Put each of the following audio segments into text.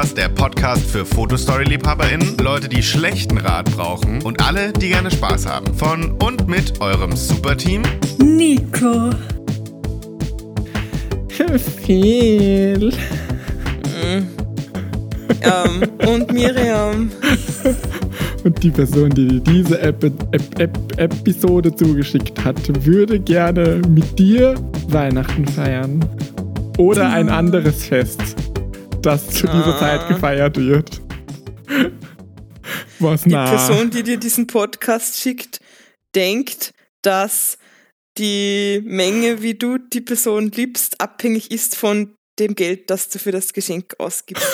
Podcast, der Podcast für Fotostory-LiebhaberInnen, Leute, die schlechten Rat brauchen und alle, die gerne Spaß haben. Von und mit eurem Superteam Nico. Viel. Ähm, und Miriam. Und die Person, die dir diese Ep Ep Ep Episode zugeschickt hat, würde gerne mit dir Weihnachten feiern. Oder ein anderes Fest, das zu dieser Ah. Zeit gefeiert wird. Was Die na? Person, die dir diesen Podcast schickt, denkt, dass die Menge, wie du die Person liebst, abhängig ist von dem Geld, das du für das Geschenk ausgibst.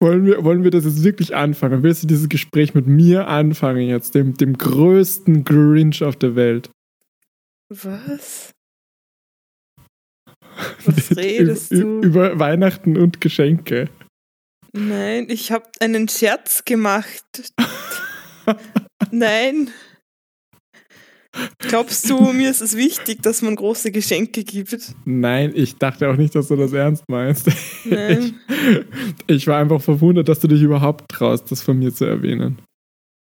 Wollen wir, wollen wir das jetzt wirklich anfangen? Willst du dieses Gespräch mit mir anfangen jetzt, dem, dem größten Grinch auf der Welt? Was? Was redest du? Über Weihnachten und Geschenke. Nein, ich habe einen Scherz gemacht. Nein. Glaubst du, mir ist es wichtig, dass man große Geschenke gibt? Nein, ich dachte auch nicht, dass du das ernst meinst. Nein. Ich war einfach verwundert, dass du dich überhaupt traust, das von mir zu erwähnen.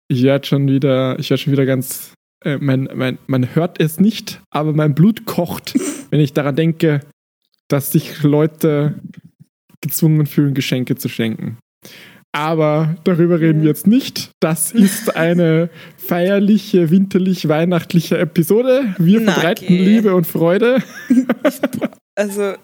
Ich werde schon wieder, ich werde schon wieder ganz, äh, mein, mein, man hört es nicht, aber mein Blut kocht, wenn ich daran denke, dass sich Leute gezwungen fühlen, Geschenke zu schenken. Aber darüber reden wir jetzt nicht. Das ist eine feierliche, winterlich-weihnachtliche Episode. Wir Na, verbreiten geh. Liebe und Freude. Also,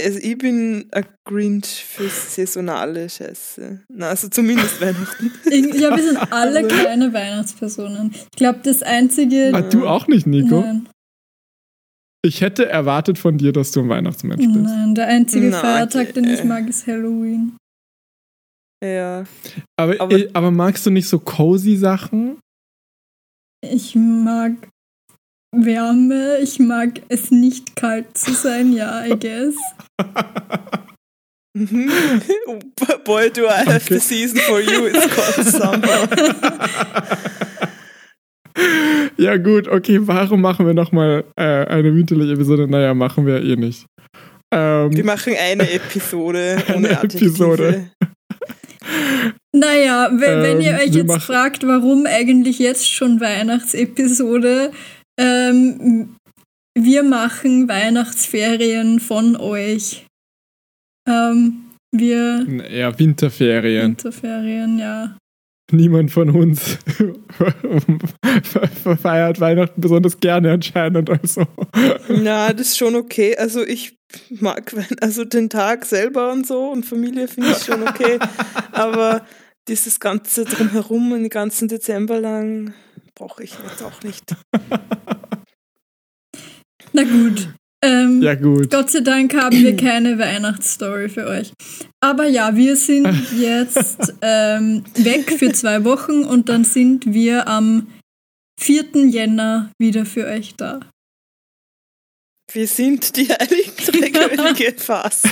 also ich bin ein Grinch für saisonale Scheiße. Na, also zumindest Weihnachten. Ich- Ja, wir sind alle keine Weihnachtspersonen. Ich glaube, das einzige. Ah, du auch nicht, Nico? Nein, Ich hätte erwartet von dir, dass du ein Weihnachtsmensch bist. nein, der einzige Na, Feiertag, den ich mag, ist Halloween. Ja. Aber, Aber- aber, magst du nicht so cozy Sachen? Ich mag Wärme, ich mag es nicht kalt zu sein, ja, I guess. Boy, do I have Okay. the season for you. It's called summer. Ja gut, okay, warum machen wir nochmal äh, eine winterliche Episode? Naja, machen wir eh nicht. Ähm, Wir machen eine Episode ohne Eine. Episode. Naja, wenn, wenn ihr Ähm, euch jetzt machen- fragt, warum eigentlich jetzt schon Weihnachtsepisode, ähm, wir machen Weihnachtsferien von euch. Ähm, wir ja, Winterferien. Winterferien, ja. Niemand von uns feiert Weihnachten besonders gerne anscheinend. Also. Na, das ist schon okay. Also ich mag also den Tag selber und so und Familie finde ich schon okay. Aber dieses ganze drumherum und den ganzen Dezember lang brauche ich jetzt auch nicht. Na gut. Ähm, Ja gut. Gott sei Dank haben wir keine Weihnachtsstory für euch. Aber ja, wir sind jetzt ähm, weg für zwei Wochen und dann sind wir am 4. Jänner wieder für euch da. Wir sind die Heiligen fast.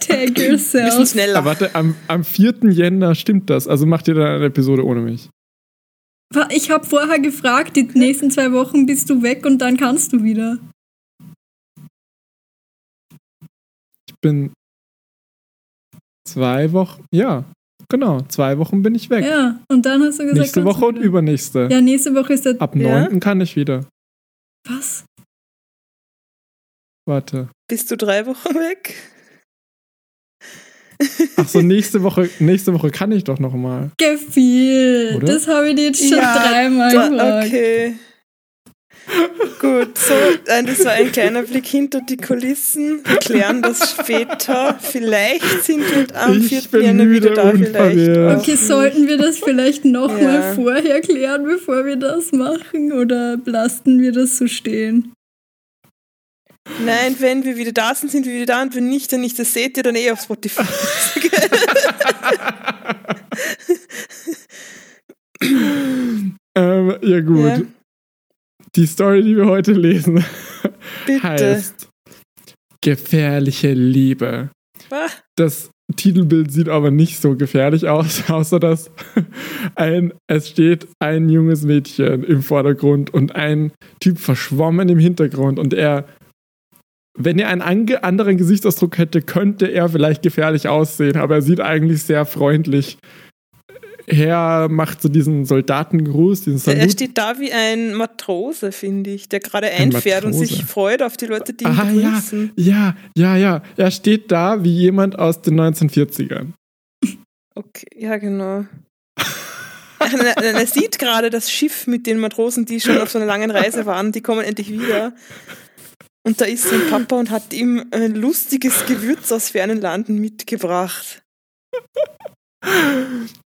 Take Wir sind yourself. schneller. Aber warte, am, am 4. Jänner stimmt das. Also macht ihr dann eine Episode ohne mich. Ich habe vorher gefragt, die nächsten zwei Wochen bist du weg und dann kannst du wieder. Ich bin zwei Wochen. Ja, genau. Zwei Wochen bin ich weg. Ja, und dann hast du gesagt, Nächste Woche und übernächste. Ja, nächste Woche ist der. Ab Ja? 9. kann ich wieder. Was? Warte. Bist du drei Wochen weg? Ach so, nächste Woche, nächste Woche kann ich doch noch mal. Gefühl. Oder? Das habe ich dir jetzt schon dreimal da- gefragt. Okay. Gut, so, ein- das war ein kleiner Blick hinter die Kulissen. Wir klären das später. Vielleicht sind wir am Ich 4. bin Jänner wieder da. Vielleicht Okay, sollten wir das vielleicht nochmal Ja. vorher klären, bevor wir das machen? Oder lassen wir das so stehen? Nein, wenn wir wieder da sind, sind wir wieder da und wenn nicht, dann nicht. Das seht ihr dann eh auf Spotify. Ähm, ja, gut. Ja. Die Story, die wir heute lesen, Bitte. heißt Gefährliche Liebe. Ah, Das, Titelbild sieht aber nicht so gefährlich aus, außer dass ein, es steht ein junges Mädchen im Vordergrund und ein Typ verschwommen im Hintergrund und er, wenn er einen anderen Gesichtsausdruck hätte, könnte er vielleicht gefährlich aussehen, aber er sieht eigentlich sehr freundlich her, macht so diesen Soldatengruß, diesen Er Salut. steht da wie ein Matrose, finde ich, der gerade einfährt und Matrose. sich freut auf die Leute, die ihn Ah, ja, begrüßen. ja, ja, ja. Er steht da wie jemand aus den 1940ern. Okay, ja, genau. er, er, er sieht gerade das Schiff mit den Matrosen, die schon auf so einer langen Reise waren, die kommen endlich wieder. Und da ist sein Papa und hat ihm ein lustiges Gewürz aus fernen Landen mitgebracht.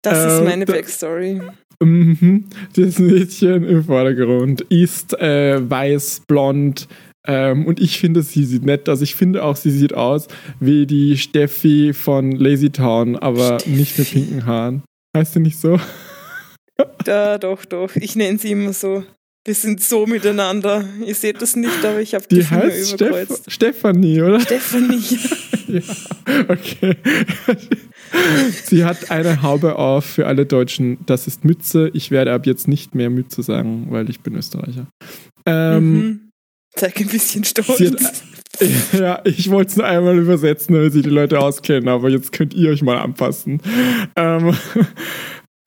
Das ist Ähm, meine Backstory. Mhm. Das Mädchen im Vordergrund ist äh, weiß, blond. Ähm, und ich finde, sie sieht nett aus. Ich finde auch, sie sieht aus wie die Steffi von Lazy Town, aber nicht mit Steffi. pinken Haaren. Heißt sie nicht so? Da, doch, doch. Ich nenne sie immer so. Wir sind so miteinander. Ihr seht das nicht, aber ich habe die, Die Finger heißt Steff überkreuzt. Stefanie, oder? Stephanie. Ja, okay. Sie hat eine Haube auf für alle Deutschen. Das ist Mütze. Ich werde ab jetzt nicht mehr Mütze sagen, weil ich bin Österreicher. Ähm, mhm. Zeig ein bisschen Stolz. Hat- Ja, ich wollte es nur einmal übersetzen, damit sich die Leute auskennen, aber jetzt könnt ihr euch mal anpassen. Ähm,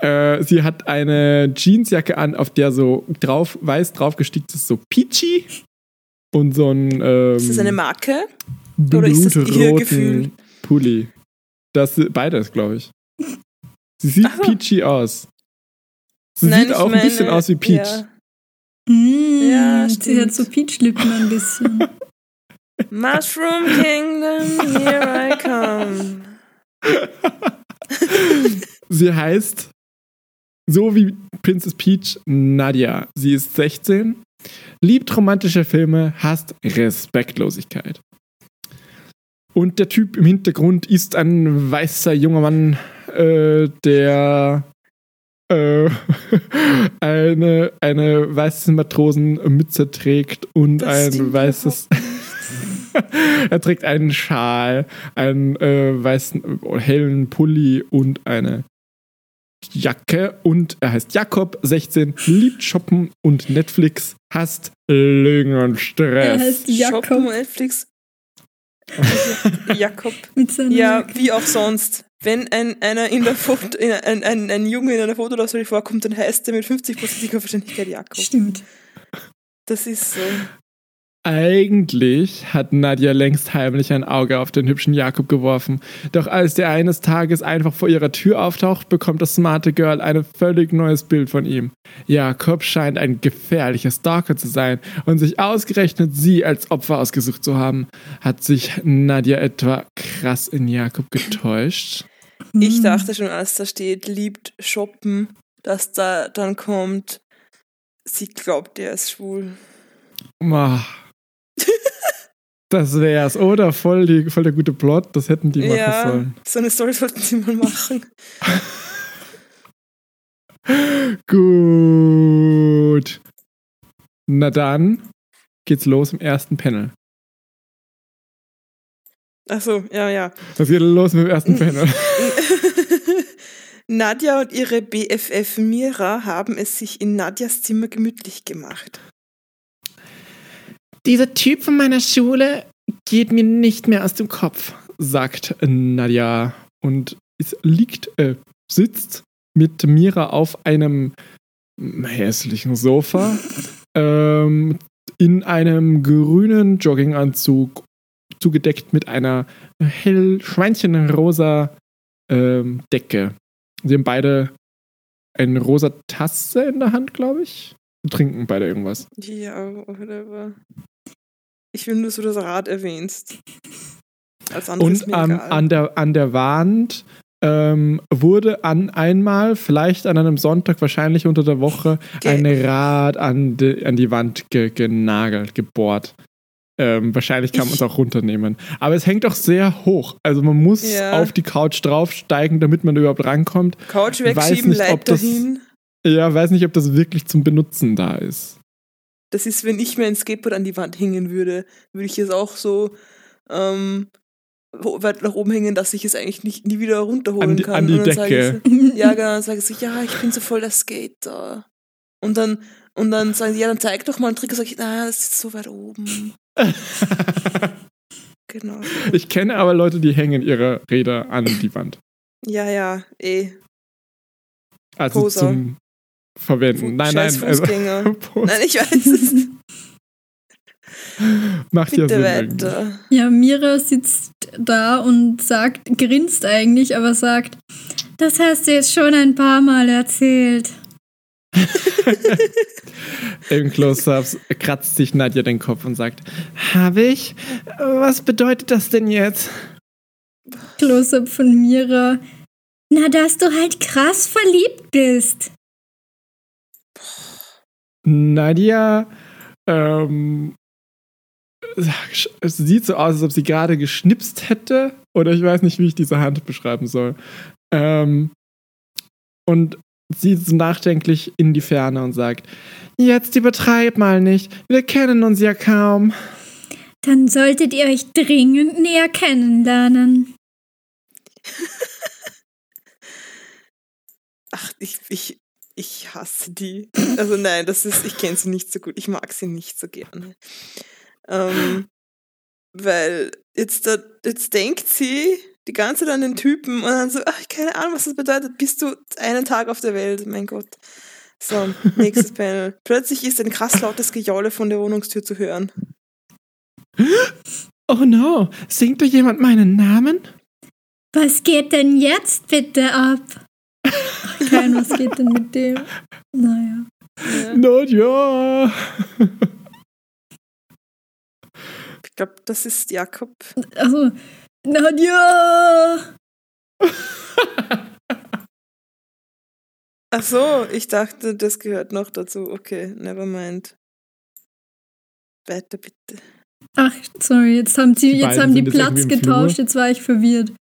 äh, sie hat eine Jeansjacke an, auf der so drauf, weiß drauf gestickt ist, so Peachy. Und so ein ähm, ist das eine Marke? oder ist das ihr Gefühl? Pulli. Das beides, glaube ich. Sie sieht so. peachy aus. Sie Nein, sieht auch ein bisschen meine- aus wie Peach. Ja. Mm, Ja, sie hat so Peachlippen ein bisschen. Mushroom Kingdom, here I come. Sie heißt so wie Princess Peach Nadia. Sie ist 16, liebt romantische Filme, hasst Respektlosigkeit. Und der Typ im Hintergrund ist ein weißer junger Mann, äh, der äh, eine, eine weiße Matrosenmütze trägt und Das ein weißes. er trägt einen Schal, einen äh, weißen, hellen Pulli und eine Jacke. Und er heißt Jakob, 16, liebt Shoppen und Netflix, hasst Lügen und Er Stress. heißt Shoppen Jakob und Netflix. Jakob. Ja, Jacke. wie auch sonst. Wenn ein, einer in der Foto, in, ein, ein, ein Junge in einer Fotodauswahl vorkommt, dann heißt er mit 50%iger Wahrscheinlichkeit Jakob. Stimmt. Das ist so. Eigentlich hat Nadja längst heimlich ein Auge auf den hübschen Jakob geworfen. Doch als der eines Tages einfach vor ihrer Tür auftaucht, bekommt das smarte Girl ein völlig neues Bild von ihm. Jakob scheint ein gefährlicher Stalker zu sein und sich ausgerechnet sie als Opfer ausgesucht zu haben. Hat sich Nadja etwa krass in Jakob getäuscht? Ich dachte schon, als da steht, liebt shoppen, dass da dann kommt, sie glaubt, er ist schwul. Ah. Das wär's, oder? Voll, die, voll der gute Plot, das hätten die machen ja, sollen. so eine Story sollten sie mal machen. Gut. Na dann geht's los im ersten Panel. Achso, ja, ja. Was geht los mit dem ersten Panel? Nadja und ihre BFF Mira haben es sich in Nadjas Zimmer gemütlich gemacht. Dieser Typ von meiner Schule geht mir nicht mehr aus dem Kopf, sagt Nadja und es liegt, äh, sitzt mit Mira auf einem hässlichen Sofa ähm, in einem grünen Jogginganzug zugedeckt mit einer hell schweinchenrosa ähm, Decke. Sie haben beide eine rosa Tasse in der Hand, glaube ich. Sie trinken beide irgendwas. Ja, whatever. Ich will nur so das Rad erwähnst. Als Und egal. an, der, an der Wand ähm, wurde an einmal, vielleicht an einem Sonntag, wahrscheinlich unter der Woche, ein Rad an die, an die Wand ge genagelt, gebohrt. Ähm, wahrscheinlich kann man es auch runternehmen. Aber es hängt doch sehr hoch. Also man muss Ja. auf die Couch draufsteigen, damit man überhaupt rankommt. Couch weiß wegschieben, nicht, ob das- hin. Ja, weiß nicht, ob das wirklich zum Benutzen da ist. Das ist, wenn ich mir ein Skateboard an die Wand hängen würde, würde ich es auch so ähm, weit nach oben hängen, dass ich es eigentlich nicht, nie wieder runterholen An die- kann. an die und dann sage Decke. Ich ja, genau, dann sage ich so, ja, ich bin so voll der Skater. Und dann, und dann sagen sie, ja, dann zeig doch mal einen Trick. Und sage ich, na, das ist so weit oben. Genau. Ich kenne aber Leute, die hängen ihre Räder an die Wand. Ja, ja, eh. Also Poser. zum Verwenden. nein, Scheiß nein. Also, Nein, ich weiß es. macht ja Bitte Sinn. irgendwie. weiter. Ja, Mira sitzt da und sagt, grinst eigentlich, aber sagt, das hast du jetzt schon ein paar Mal erzählt. Im Close-Ups kratzt sich Nadja den Kopf und sagt: Habe ich? Was bedeutet das denn jetzt? Close-up von Mira. Na, dass du halt krass verliebt bist. Nadja ähm, es sieht so aus, als ob sie gerade geschnipst hätte. Oder ich weiß nicht, wie ich diese Hand beschreiben soll. Ähm, und sieht so nachdenklich in die Ferne und sagt: Jetzt übertreib mal nicht. Wir kennen uns ja kaum. Dann solltet ihr euch dringend näher kennenlernen. Ach, ich, ich, ich hasse die. Also nein, das ist, ich kenne sie nicht so gut. Ich mag sie nicht so gerne. Ähm, weil jetzt, da, jetzt denkt sie die ganze Zeit an den Typen und dann so, ach, keine Ahnung, was das bedeutet. Bist du einen Tag auf der Welt? Mein Gott. So, nächstes Panel. Plötzlich ist ein krass lautes Gejaule von der Wohnungstür zu hören. Oh no, singt da jemand meinen Namen? Was geht denn jetzt bitte ab? Kein, was geht denn mit dem? Naja. Ja. Nadja! Ich glaube, das ist Jakob. Also, Nadja! Ach so, ich dachte, das gehört noch dazu. Okay, never mind. Weiter bitte. Ach, sorry, jetzt haben, sie, Die jetzt haben die Platz getauscht, jetzt war ich verwirrt.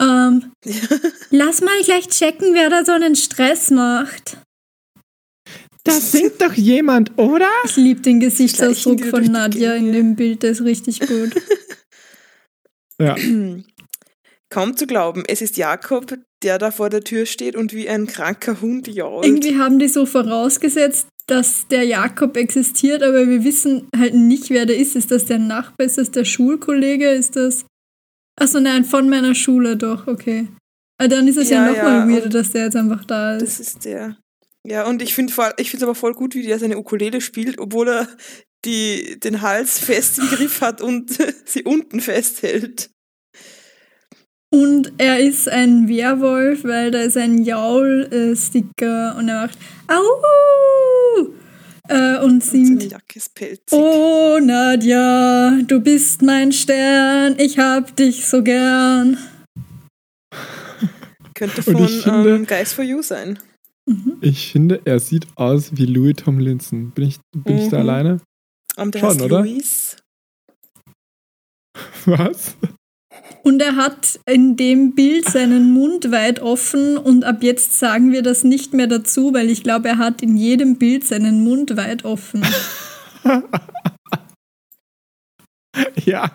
Ähm, lass mal gleich checken, wer da so einen Stress macht. Da singt doch jemand, oder? Ich liebe den Gesichtsausdruck von Nadja in dem Bild, der ist richtig gut. Ja. Kaum zu glauben, es ist Jakob, der da vor der Tür steht und wie ein kranker Hund jault. Irgendwie haben die so vorausgesetzt, dass der Jakob existiert, aber wir wissen halt nicht, wer der ist. Ist das der Nachbar? Ist das der Schulkollege? Ist das. Achso, nein, von meiner Schule doch, okay. Aber dann ist es ja, Ja, nochmal ja, weirder, dass der jetzt einfach da ist. Das ist der. Ja, und ich finde es aber voll gut, wie der seine Ukulele spielt, obwohl er die, den Hals fest im Griff hat und sie unten festhält. Und er ist ein Werwolf, weil da ist ein Jaul-Sticker und er macht Au! Äh, und Und singt. Oh Nadja, du bist mein Stern, ich hab dich so gern. Könnte Und von ich finde- ähm, Guys for You sein. Ich finde, er sieht aus wie Louis Tomlinson. Bin ich, bin ich da Mhm. alleine? Um, der Schon, heißt oder? Luis. Was? Und er hat in dem Bild seinen Mund weit offen und ab jetzt sagen wir das nicht mehr dazu, weil ich glaube, er hat in jedem Bild seinen Mund weit offen. Ja.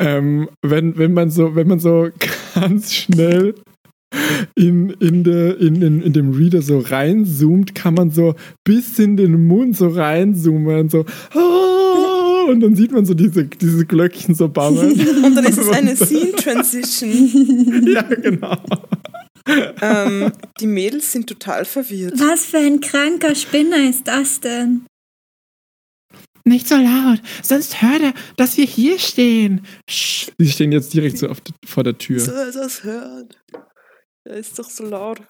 Ähm, wenn, wenn man so, wenn man so ganz schnell in, in, der, in, in, in dem Reader so reinzoomt, kann man so bis in den Mund so reinzoomen, so "Ah", und dann sieht man so diese, diese Glöckchen so bammeln. Und dann ist es eine Scene-Transition. Ja, genau. ähm, die Mädels sind total verwirrt. Was für ein kranker Spinner ist das denn? Nicht so laut, sonst hört er, dass wir hier stehen. Sch. Sie stehen jetzt direkt so vor der Tür. So, er das hört. Er ist doch so laut.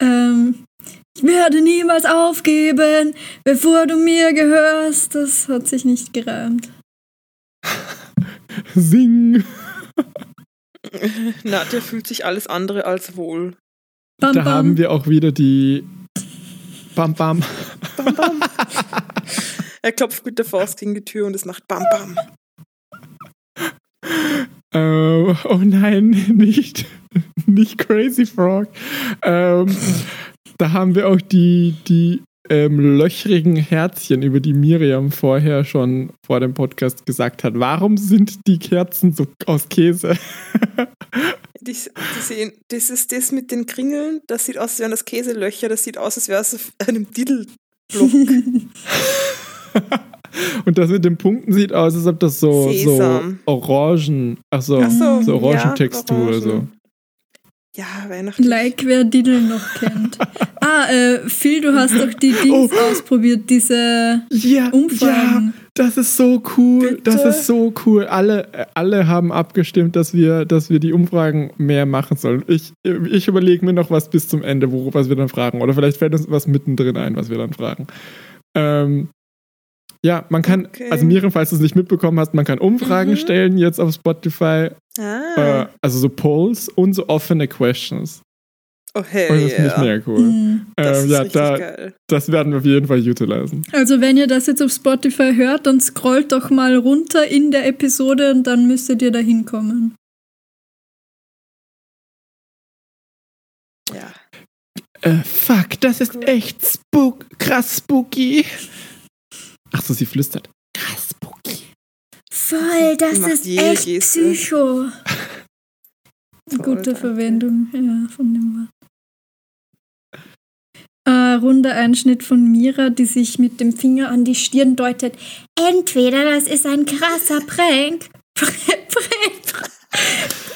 Ähm, ich werde niemals aufgeben, bevor du mir gehörst. Das hat sich nicht gereimt. Sing. Nadja fühlt sich alles andere als wohl. Bam, Da bam. haben wir auch wieder die Bam Bam. Bam, bam. er klopft mit der Faust gegen die Tür und es macht Bam Bam. Äh, oh nein, nicht, nicht Crazy Frog. Ähm, da haben wir auch die, die ähm, löchrigen Herzchen, über die Miriam vorher schon vor dem Podcast gesagt hat. Warum sind die Kerzen so aus Käse? Die, die sehen, das ist das mit den Kringeln, das sieht aus, als wären das Käselöcher, das sieht aus, als wäre es auf einem Diddleblock. Und das mit den Punkten sieht aus, als ob das so, so. Orangen, ach so, Ach so, so ja, Orangentextur oder so. Ja, weihnachtlich. Like, wer Diddle noch kennt. Ah, äh, Phil, du hast doch die Dings Oh. ausprobiert, diese Ja, Umfragen. ja, das ist so cool. Bitte? Das ist so cool. Alle, äh, alle haben abgestimmt, dass wir, dass wir die Umfragen mehr machen sollen. Ich, ich überlege mir noch was bis zum Ende, wo, was wir dann fragen. Oder vielleicht fällt uns was mittendrin ein, was wir dann fragen. Ähm, ja, man kann, Okay. also Miriam, falls du es nicht mitbekommen hast, man kann Umfragen Mhm. stellen jetzt auf Spotify. Ah. Äh, also so Polls und so offene Questions. oh, hey, Und das finde ich mega cool. Mhm. Das Ähm, ja, da, geil. das werden wir auf jeden Fall utilisen. Also wenn ihr das jetzt auf Spotify hört, dann scrollt doch mal runter in der Episode und dann müsstet ihr da hinkommen. Ja. Äh, fuck, das ist Cool. echt spook, krass spooky. Ach so, sie flüstert. Voll, das ist echt Geste. Psycho. Voll, Gute danke. Verwendung ja, von dem Wort. Äh, runder Einschnitt von Mira, die sich mit dem Finger an die Stirn deutet. Entweder das ist ein krasser Prank. Prank.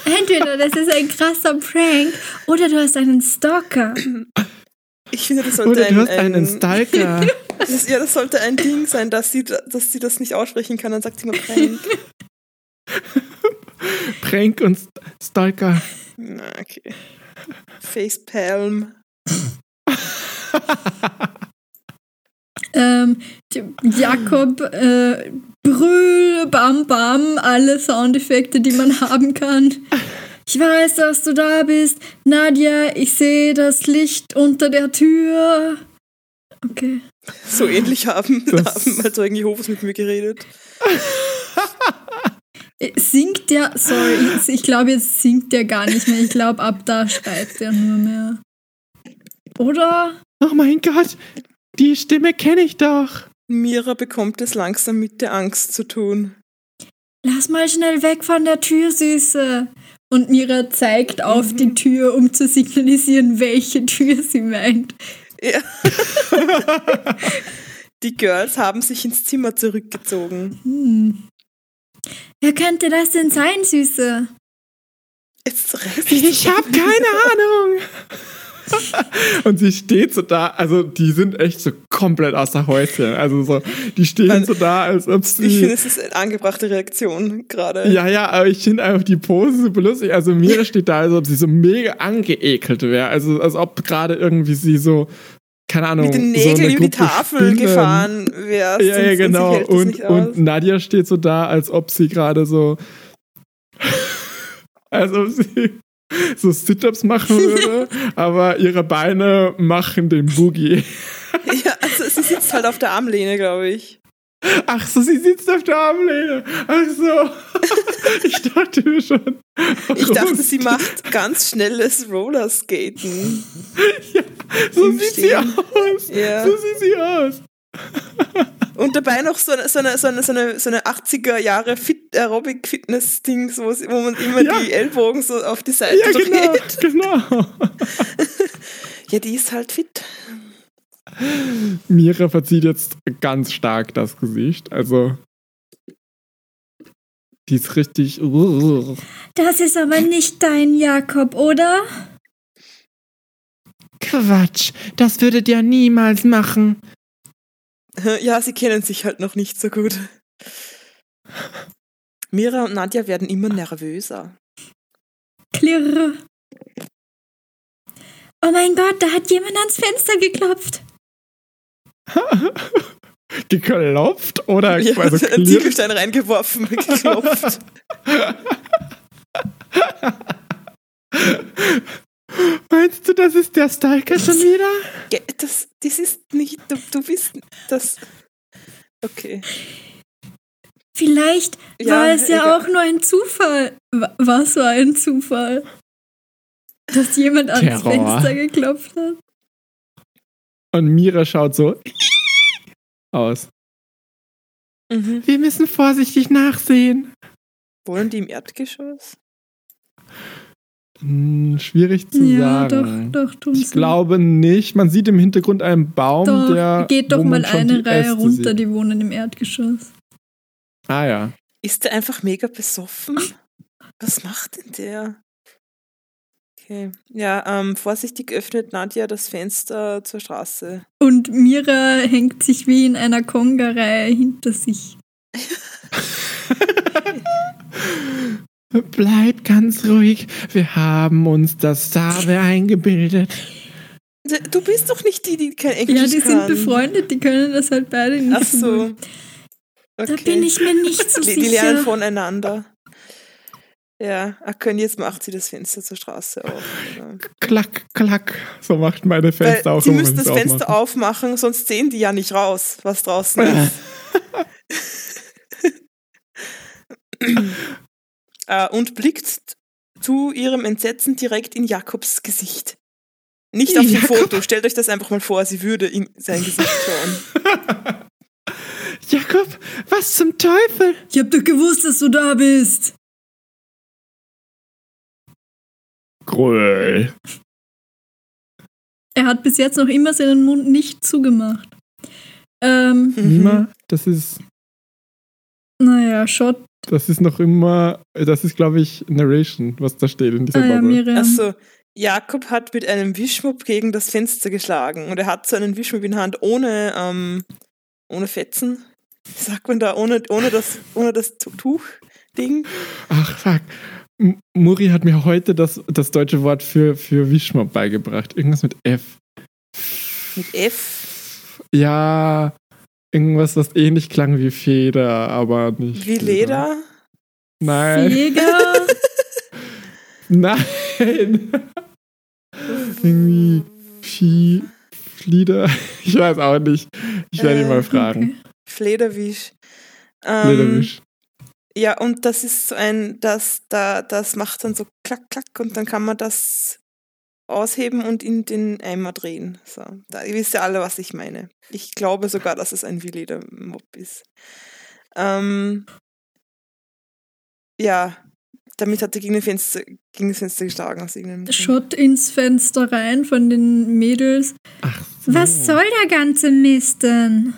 Entweder das ist ein krasser Prank oder du hast einen Stalker. Ich finde, das sollte Oder ein, du hast ein, einen Stalker. Das, ja, das sollte ein Ding sein, dass sie, dass sie das nicht aussprechen kann. Dann sagt sie immer Prank. Prank und St Stalker. Na, okay. Facepalm. Ähm, Jakob, äh, Brüll, Bam Bam, alle Soundeffekte, die man haben kann. Ich weiß, dass du da bist. Nadja, ich sehe das Licht unter der Tür. Okay. So ähnlich haben, Das- haben mal Zeugen Jehovas mit mir geredet. Äh, Singt der, sorry, ich, ich glaube, jetzt singt der gar nicht mehr. Ich glaube, ab da schreit der nur mehr. Oder? Oh mein Gott, die Stimme kenne ich doch. Mira bekommt es langsam mit der Angst zu tun. Lass mal schnell weg von der Tür, Süße. Und Mira zeigt auf die Tür, um zu signalisieren, welche Tür sie meint. Ja. Die Girls haben sich ins Zimmer zurückgezogen. Hm. Wer könnte das denn sein, Süße? Ich habe keine Ahnung. Und sie steht so da, also die sind echt so komplett außer Häuschen. Also so, die stehen Man- so da, als ob Ich finde, sie. es ist eine angebrachte Reaktion gerade. Ja, ja, aber ich finde einfach die Pose super lustig. Also Mira steht da, als ob sie so mega angeekelt wäre. Also als ob gerade irgendwie sie so, keine Ahnung, Mit den so Nägeln eine über die Tafel Spinnen- gefahren wärst. Ja, ja, sie genau. Und, aus. und Nadja steht so da, als ob sie gerade so. als ob sie so Sit-Ups machen würde, aber ihre Beine machen den Boogie. Ja, also sie sitzt halt auf der Armlehne, glaube ich. Ach so, sie sitzt auf der Armlehne. Ach so. Ich dachte mir schon. Ich dachte, sie macht ganz schnelles Rollerskaten. So im sieht sie aus. Ja. So sieht sie aus. Und dabei noch so eine, so eine, so eine, so eine, so eine 80er Jahre Fit Aerobic-Fitness-Ding, so, wo man immer Ja. die Ellbogen so auf die Seite Ja, genau, dreht. genau. Ja, die ist halt fit. Mira verzieht jetzt ganz stark das Gesicht. Also. Die ist richtig. Das ist aber nicht dein Jakob, oder? Quatsch, das würdet ihr niemals machen. Ja, sie kennen sich halt noch nicht so gut. Mira und Nadja werden immer nervöser. Klirr. Oh mein Gott, da hat jemand ans Fenster geklopft. Geklopft oder Ja, also einen? Ziegelstein reingeworfen, geklopft. Meinst du, das ist der Stalker schon wieder? Ja, das, das ist nicht, du, du bist das. Okay. Vielleicht Ja, war es ja egal. auch nur ein Zufall. Was war ein Zufall? Dass jemand ans Terror. Fenster geklopft hat. Und Mira schaut so aus. Mhm. Wir müssen vorsichtig nachsehen. Wohnen die im Erdgeschoss? Hm, schwierig zu Ja, doch, sagen. doch, tun Ich sie. glaube nicht. Man sieht im Hintergrund einen Baum, Doch, der. geht doch mal eine Reihe Äste runter, sieht. die wohnen im Erdgeschoss. Ah ja. Ist der einfach mega besoffen? Was macht denn der? Okay. Ja, ähm, vorsichtig öffnet Nadja das Fenster zur Straße. Und Mira hängt sich wie in einer Konga-Reihe hinter sich. Bleib ganz ruhig. Wir haben uns das Save eingebildet. Du bist doch nicht die, die kein Englisch Ja, die sind kann. befreundet, die können das halt beide nicht Ach so. Okay. Da bin ich mir nicht so die, die lernen sicher. voneinander. Ja, ach, können jetzt macht sie das Fenster zur Straße auf. Ja. Klack, klack. So macht meine Weil Fenster auch sie immer, müssen das sie Fenster aufmachen. aufmachen, sonst sehen die ja nicht raus, was draußen ist. äh, und blickt zu ihrem Entsetzen direkt in Jakobs Gesicht. Nicht auf dem Jakob? Foto, stellt euch das einfach mal vor, sie würde in sein Gesicht schauen. Jakob, was zum Teufel? Ich hab doch gewusst, dass du da bist. Gröll. Er hat bis jetzt noch immer seinen Mund nicht zugemacht. Ähm, Mhm. Nima, das ist, naja, Shot. Das ist noch immer, das ist, glaube ich, Narration, was da steht in dieser Ah, ja, Bubble. Miriam. Also, Jakob hat mit einem Wischmopp gegen das Fenster geschlagen und er hat so einen Wischmopp in der Hand ohne, ähm, ohne Fetzen. Wie sagt man da, ohne, ohne das, ohne das Tu- Tuch-Ding? Ach, fuck. M Muri hat mir heute das, das deutsche Wort für, für Wischmopp beigebracht. Irgendwas mit F. Mit F? Ja, irgendwas, was ähnlich klang wie Feder, aber nicht. Wie Feder. Leder? Nein. Jäger. Nein. Irgendwie Vieh, Flieder. Ich weiß auch nicht. Ich werde ihn Äh, mal fragen. Okay. Flederwisch. Ähm, Flederwisch. Ja, und das ist so ein, das, da, das macht dann so klack, klack und dann kann man das ausheben und in den Eimer drehen. So, da, ihr wisst ja alle, was ich meine. Ich glaube sogar, dass es ein Willeder-Mob ist. Ähm, ja, damit hat er gegen, den Fenster, gegen das Fenster geschlagen aus irgendeinem Grund. Shot ins Fenster rein von den Mädels. Ach so. Was soll der ganze Mist denn?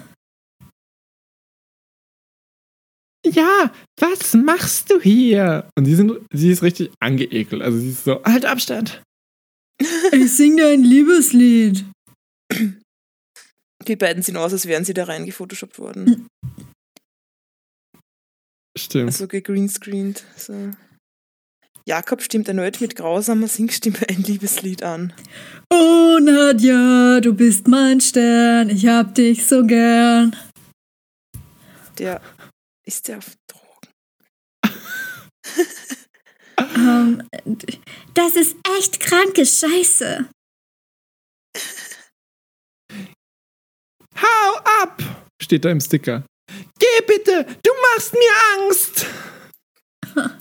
Ja, was machst du hier? Und sie, sind, sie ist richtig angeekelt. Also sie ist so, halt Abstand. Ich singe ein Liebeslied. Die beiden sehen aus, als wären sie da rein gefotoshoppt worden. Stimmt. Also gegreenscreened. So. Jakob stimmt erneut mit grausamer Singstimme ein Liebeslied an. Oh Nadja, du bist mein Stern, ich hab dich so gern. Der ist der auf Drogen. Ähm, das ist echt kranke Scheiße. Hau ab! Steht da im Sticker. Geh bitte, du machst mir Angst!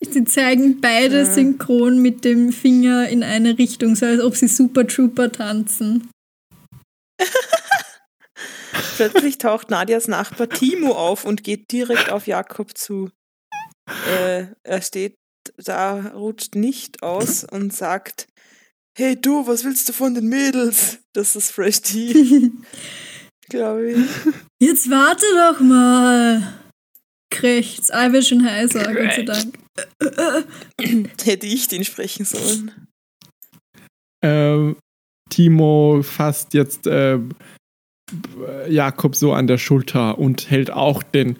Sie zeigen beide Ja. synchron mit dem Finger in eine Richtung, so als ob sie Super Trooper tanzen. Plötzlich taucht Nadias Nachbar Timo auf und geht direkt auf Jakob zu. Äh, er steht da, rutscht nicht aus und sagt: Hey du, was willst du von den Mädels? Das ist Fresh Tea, glaube ich. Jetzt warte doch mal. Krächzt. Ah, ich will schon heißer, Gott sei Dank. Hätte ich den sprechen sollen. Ähm, Timo fasst jetzt ähm, Jakob so an der Schulter und hält auch den,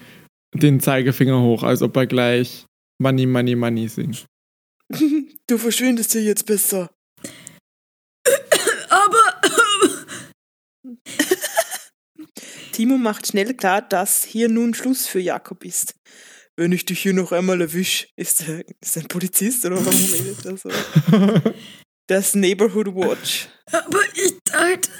den Zeigefinger hoch, als ob er gleich Money, Money, Money singt. Du verschwindest hier jetzt besser. Aber. Timo macht schnell klar, dass hier nun Schluss für Jakob ist. Wenn ich dich hier noch einmal erwisch, ist er ist er ein Polizist oder warum redet er so? Das Neighborhood Watch. Aber ich dachte.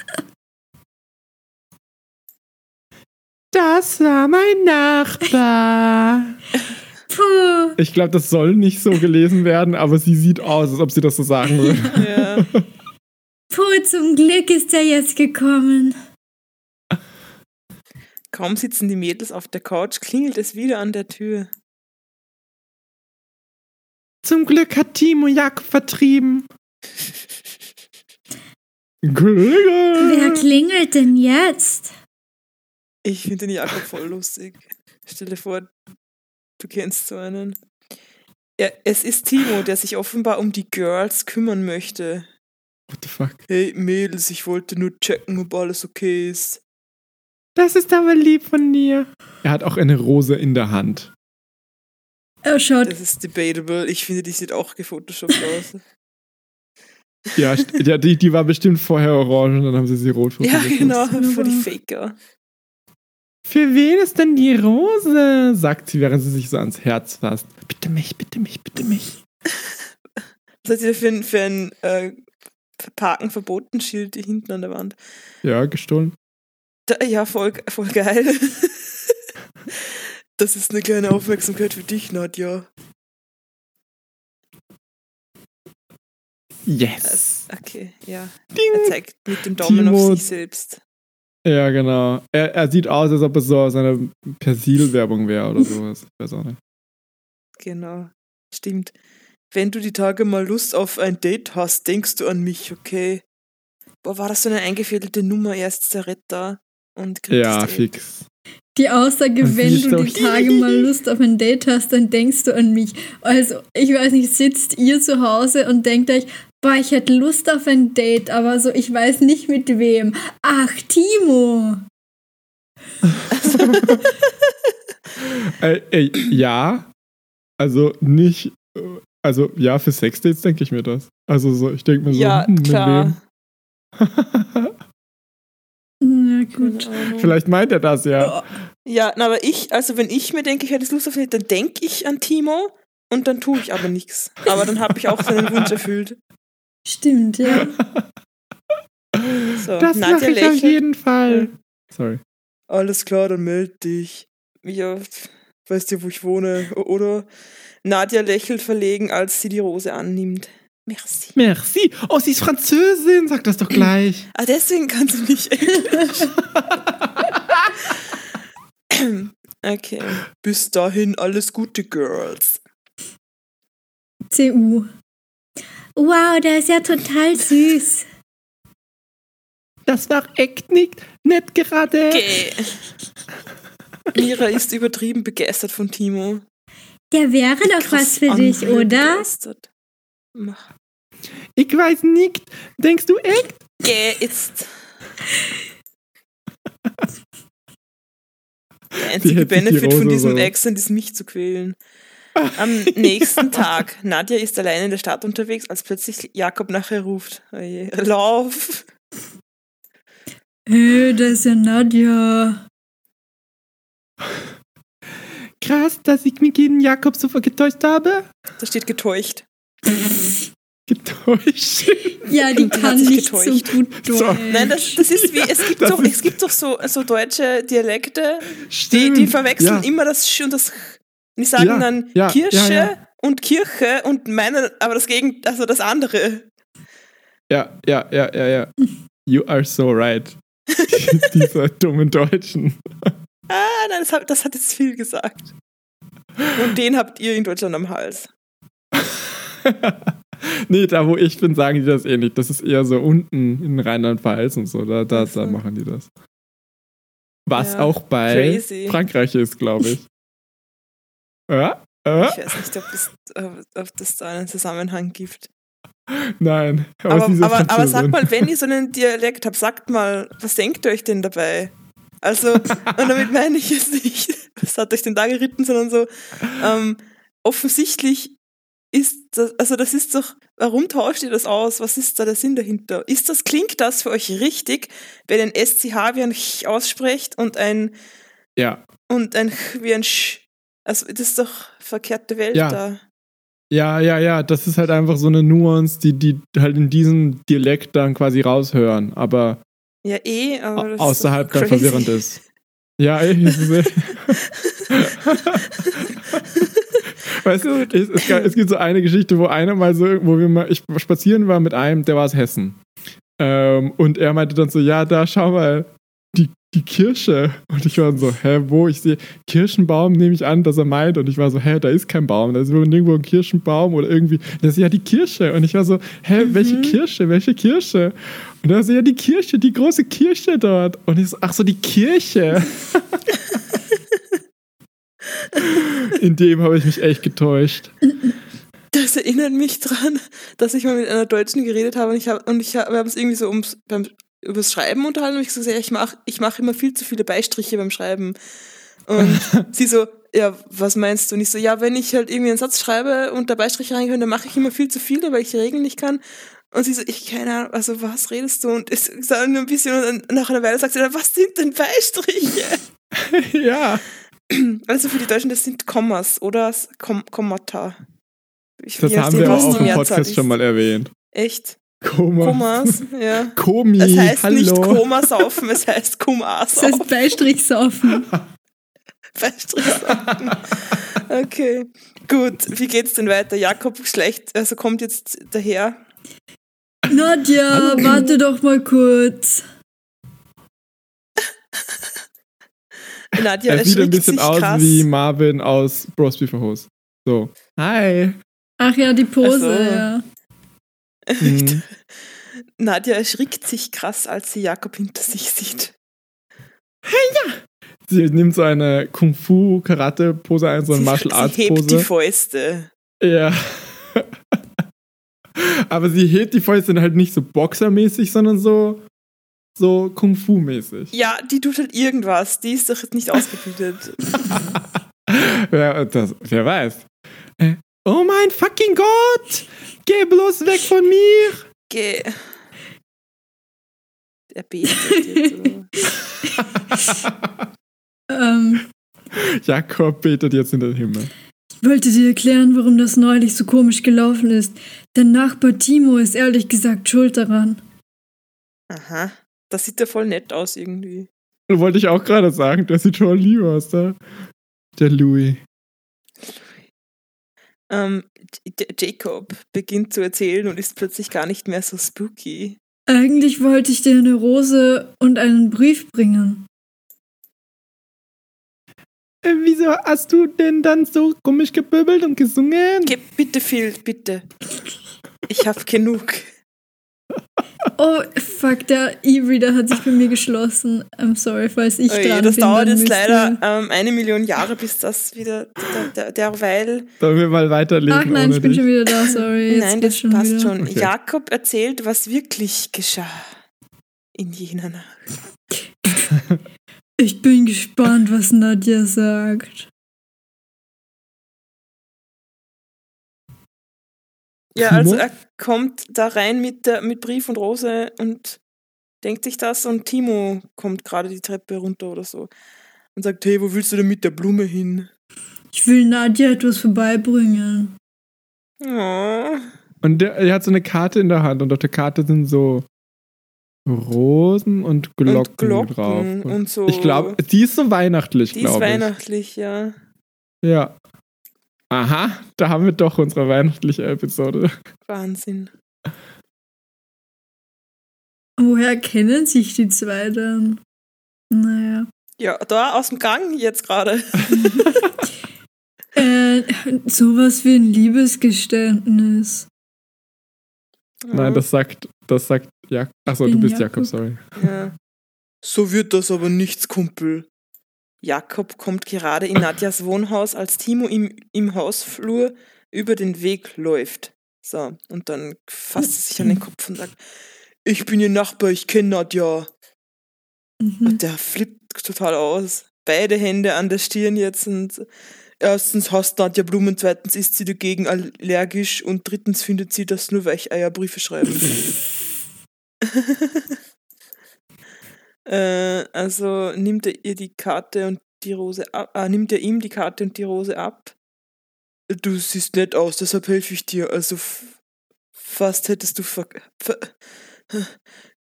Das war mein Nachbar. Puh. Ich glaube, das soll nicht so gelesen werden, aber sie sieht aus, als ob sie das so sagen würde. Ja. Puh, zum Glück ist er jetzt gekommen. Kaum sitzen die Mädels auf der Couch, klingelt es wieder an der Tür. Zum Glück hat Timo Jakob vertrieben. Wer Glück. klingelt denn jetzt? Ich finde den Jakob voll lustig. Stell dir vor, du kennst so einen. Ja, es ist Timo, der sich offenbar um die Girls kümmern möchte. What the fuck? Hey Mädels, ich wollte nur checken, ob alles okay ist. Das ist aber lieb von dir. Er hat auch eine Rose in der Hand. Er schaut Das ist debatable. Ich finde, die sieht auch gefotoshoppt aus. Ja, ja die, die war bestimmt vorher orange und dann haben sie sie rot ja, fotografiert. genau, vor die Faker. Für wen ist denn die Rose? sagt sie, während sie sich so ans Herz fasst. Bitte mich, bitte mich, bitte mich. Was hat sie für ein, für ein äh, Parken verboten Schild hier hinten an der Wand? Ja, gestohlen. Da, ja, voll, voll geil. Das ist eine kleine Aufmerksamkeit für dich, Nadja. Yes. Okay, ja. Er Ding. zeigt mit dem Daumen Timo- auf sich selbst. Ja, genau. Er, er sieht aus, als ob es so aus einer Persil-Werbung wäre oder sowas. Ich weiß auch nicht. Genau. Stimmt. Wenn du die Tage mal Lust auf ein Date hast, denkst du an mich, okay? Boah, war das so eine eingefädelte Nummer? Er ist der Retter. Und kriegt Ja, fix. die Aussage, wenn du die Tage mal Lust auf ein Date hast, dann denkst du an mich. Also, ich weiß nicht, sitzt ihr zu Hause und denkt euch, boah, ich hätte Lust auf ein Date, aber so, ich weiß nicht mit wem. Ach, Timo. Ey, ey, ja. Also nicht. äh, Also ja, für Sexdates denke ich mir das. Also so, ich denke mir so, Ja, hm, mit klar. wem? Na gut. Vielleicht meint er das ja. Ja, na, aber ich, also wenn ich mir denke, ich hätte Lust auf ein Date, dann denke ich an Timo und dann tue ich aber nichts. Aber dann habe ich auch seinen Wunsch erfüllt. Stimmt, ja. So, Das Nadja mache ich auf jeden Fall. Sorry. Alles klar, dann meld dich. Ja, weißt du, wo ich wohne, oder? Nadja lächelt verlegen, als sie die Rose annimmt. Merci. Merci. Oh, sie ist Französin, sag das doch gleich. Ah, deswegen kannst du nicht Englisch. okay. Bis dahin alles Gute, Girls. CU. Wow, der ist ja total süß. Das war echt nicht nett gerade. Okay. Mira ist übertrieben begeistert von Timo. Der wäre doch Krass was für dich, oder? begeistert. Ich weiß nicht. Denkst du echt? Geh jetzt. Der einzige die Benefit von diesem Accent ist, mich zu quälen. Am nächsten Tag, Nadja ist allein in der Stadt unterwegs, als plötzlich Jakob nachher ruft. Oh je, Lauf! Hey, das ist ja Nadja. Krass, dass ich mich gegen Jakob so getäuscht habe. Da steht getäuscht. Getäuscht. Ja, die kann nicht so getäuscht. gut So. Deutsch. Nein, das, das ist wie, es gibt doch, ist- es gibt doch so, so deutsche Dialekte, die, die verwechseln ja. immer das Sch und das Ch. Die sagen Ja, dann ja, Kirsche ja, und Kirche und meinen aber das Gegen, also das andere. Ja, ja, ja, ja, ja. You are so right. Diese dummen Deutschen. Ah, nein, das hat, das hat jetzt viel gesagt. Und den habt ihr in Deutschland am Hals. nee, da wo ich bin, sagen die das eh nicht. Das ist eher so unten in Rheinland-Pfalz und so. Da, da, da machen die das. Was Ja, auch bei crazy. Frankreich ist, glaube ich. Ja? Äh? Ich weiß nicht, ob das, ob, das da einen Zusammenhang gibt. Nein. Aber, aber, aber Französin. sagt mal, wenn ihr so einen Dialekt habt, sagt mal, was denkt ihr euch denn dabei? Also, und damit meine ich jetzt nicht, was hat euch denn da geritten, sondern so, ähm, offensichtlich ist das, also das ist doch, warum tauscht ihr das aus? Was ist da der Sinn dahinter? Ist das, klingt das für euch richtig, wenn ein SCH wie ein Ch aussprecht und ein, Ja. und ein Ch wie ein Sch? Also, das ist doch verkehrte Welt Ja. da. Ja, ja, ja, das ist halt einfach so eine Nuance, die die halt in diesem Dialekt dann quasi raushören, aber Ja, eh, aber das außerhalb dann verwirrend ist. Ja, es ist, weißt du, es, es gibt so eine Geschichte, wo einer mal so, wo wir mal, ich spazieren war mit einem, der war aus Hessen. Ähm, und er meinte dann so, ja, da schau mal, die, Kirsche. Und ich war so, hä, wo? Ich sehe, Kirschenbaum nehme ich an, dass er meint. Und ich war so, hä, da ist kein Baum. Da ist nirgendwo ein Kirschenbaum oder irgendwie. Das ist ja die Kirsche. Und ich war so, hä, Mhm. welche Kirsche? Welche Kirsche? Und er so, ja, die Kirche, die große Kirche dort. Und ich so, ach so, die Kirche. In dem habe ich mich echt getäuscht. Das erinnert mich dran, dass ich mal mit einer Deutschen geredet habe und ich habe und ich hab, wir haben es irgendwie so ums beim übers Schreiben unterhalten und ich so gesagt, ja, ich mache ich mach immer viel zu viele Beistriche beim Schreiben. Und sie so, ja, was meinst du? Und ich so, ja, wenn ich halt irgendwie einen Satz schreibe und da Beistriche reingehören, dann mache ich immer viel zu viele, weil ich die Regeln nicht kann. Und sie so, ich keine Ahnung, also was redest du? Und es ist dann nur ein bisschen und dann nach einer Weile sagt sie dann, was sind denn Beistriche? ja. Also für die Deutschen, das sind Kommas oder Kom Kommata. Ich, Das haben wir auch im Podcast schon mal erwähnt. Echt? Koma. Kommas, ja. Komi, Es heißt hallo. nicht Koma saufen, es heißt Koma Das heißt saufen. Beistrich saufen. Beistrich saufen. Okay, gut. Wie geht's denn weiter? Jakob schlecht, also kommt jetzt daher. Nadja, Hallo. warte doch mal kurz. Nadja er sieht ein bisschen aus krass. wie Marvin aus Bros Beef Hose. So. Hi. Ach ja, die Pose, so. ja. Mhm. Nadja erschrickt sich krass, als sie Jakob hinter sich sieht. Sie nimmt so eine Kung-Fu-Karate-Pose ein, so eine sie, Martial sie hebt die. Fäuste. Ja. Aber sie hebt die Fäuste halt nicht so boxermäßig, sondern so, so Kung-Fu-mäßig. Ja, die tut halt irgendwas. Die ist doch nicht ausgebildet. Wer, das, wer weiß. Oh mein fucking Gott! Geh bloß weg von mir! Geh. Er betet jetzt. Ähm, Jakob betet jetzt in den Himmel. ich wollte dir erklären, warum das neulich so komisch gelaufen ist. Dein Nachbar Timo ist ehrlich gesagt schuld daran. Aha. Das sieht ja voll nett aus irgendwie. Wollte ich auch gerade sagen, der sieht schon lieb aus, der, der Louis. Ähm, Jacob beginnt zu erzählen und ist plötzlich gar nicht mehr so spooky. Eigentlich wollte ich dir eine Rose und einen Brief bringen. Äh, wieso hast du denn dann so komisch gebübbelt und gesungen? Geh, bitte Phil, bitte. Ich hab genug. Oh, fuck, der E-Reader hat sich bei mir geschlossen. I'm sorry, falls ich Oje, dran das bin. dauert dann jetzt leider ähm, eine Million Jahre, bis das wieder der, der, derweil. Sollen wir mal weiterlesen Ach nein, ich bin dich? schon wieder da, sorry. Jetzt Nein, das schon passt wieder. schon. Okay. Jakob erzählt, was wirklich geschah in jener Nacht. Ich bin gespannt, was Nadja sagt. Ja, Timo? also er kommt da rein mit, der, mit Brief und Rose und denkt sich das und Timo kommt gerade die Treppe runter oder so und sagt, hey, wo willst du denn mit der Blume hin? Ich will Nadja etwas vorbeibringen. Oh. Und der, er hat so eine Karte in der Hand und auf der Karte sind so Rosen und Glocken, und Glocken drauf. und so. Ich glaube, die ist so weihnachtlich, die ist glaube ich. weihnachtlich, ja. Ja. Aha, da haben wir doch unsere weihnachtliche Episode. Wahnsinn. Woher kennen sich die zwei dann? Naja. Ja, da aus dem Gang jetzt gerade. Äh, sowas wie ein Liebesgeständnis. Nein, das sagt, das sagt Jakob. Achso, du bist Jakob. Jakob, sorry. Ja. So wird das aber nichts, Kumpel. Jakob kommt gerade in Nadjas Wohnhaus, als Timo im, im Hausflur über den Weg läuft. So, und dann fasst er sich an den Kopf und sagt, ich bin ihr Nachbar, ich kenne Nadja. Mhm. Und der flippt total aus. Beide Hände an der Stirn jetzt und erstens hasst Nadja Blumen, zweitens ist sie dagegen allergisch und drittens findet sie, dass nur Weicheier Briefe schreiben. Äh, also nimmt er ihr die Karte und die Rose ab, äh, nimmt er ihm die Karte und die Rose ab. Du siehst nett aus, deshalb helfe ich dir. Also fast hättest du ver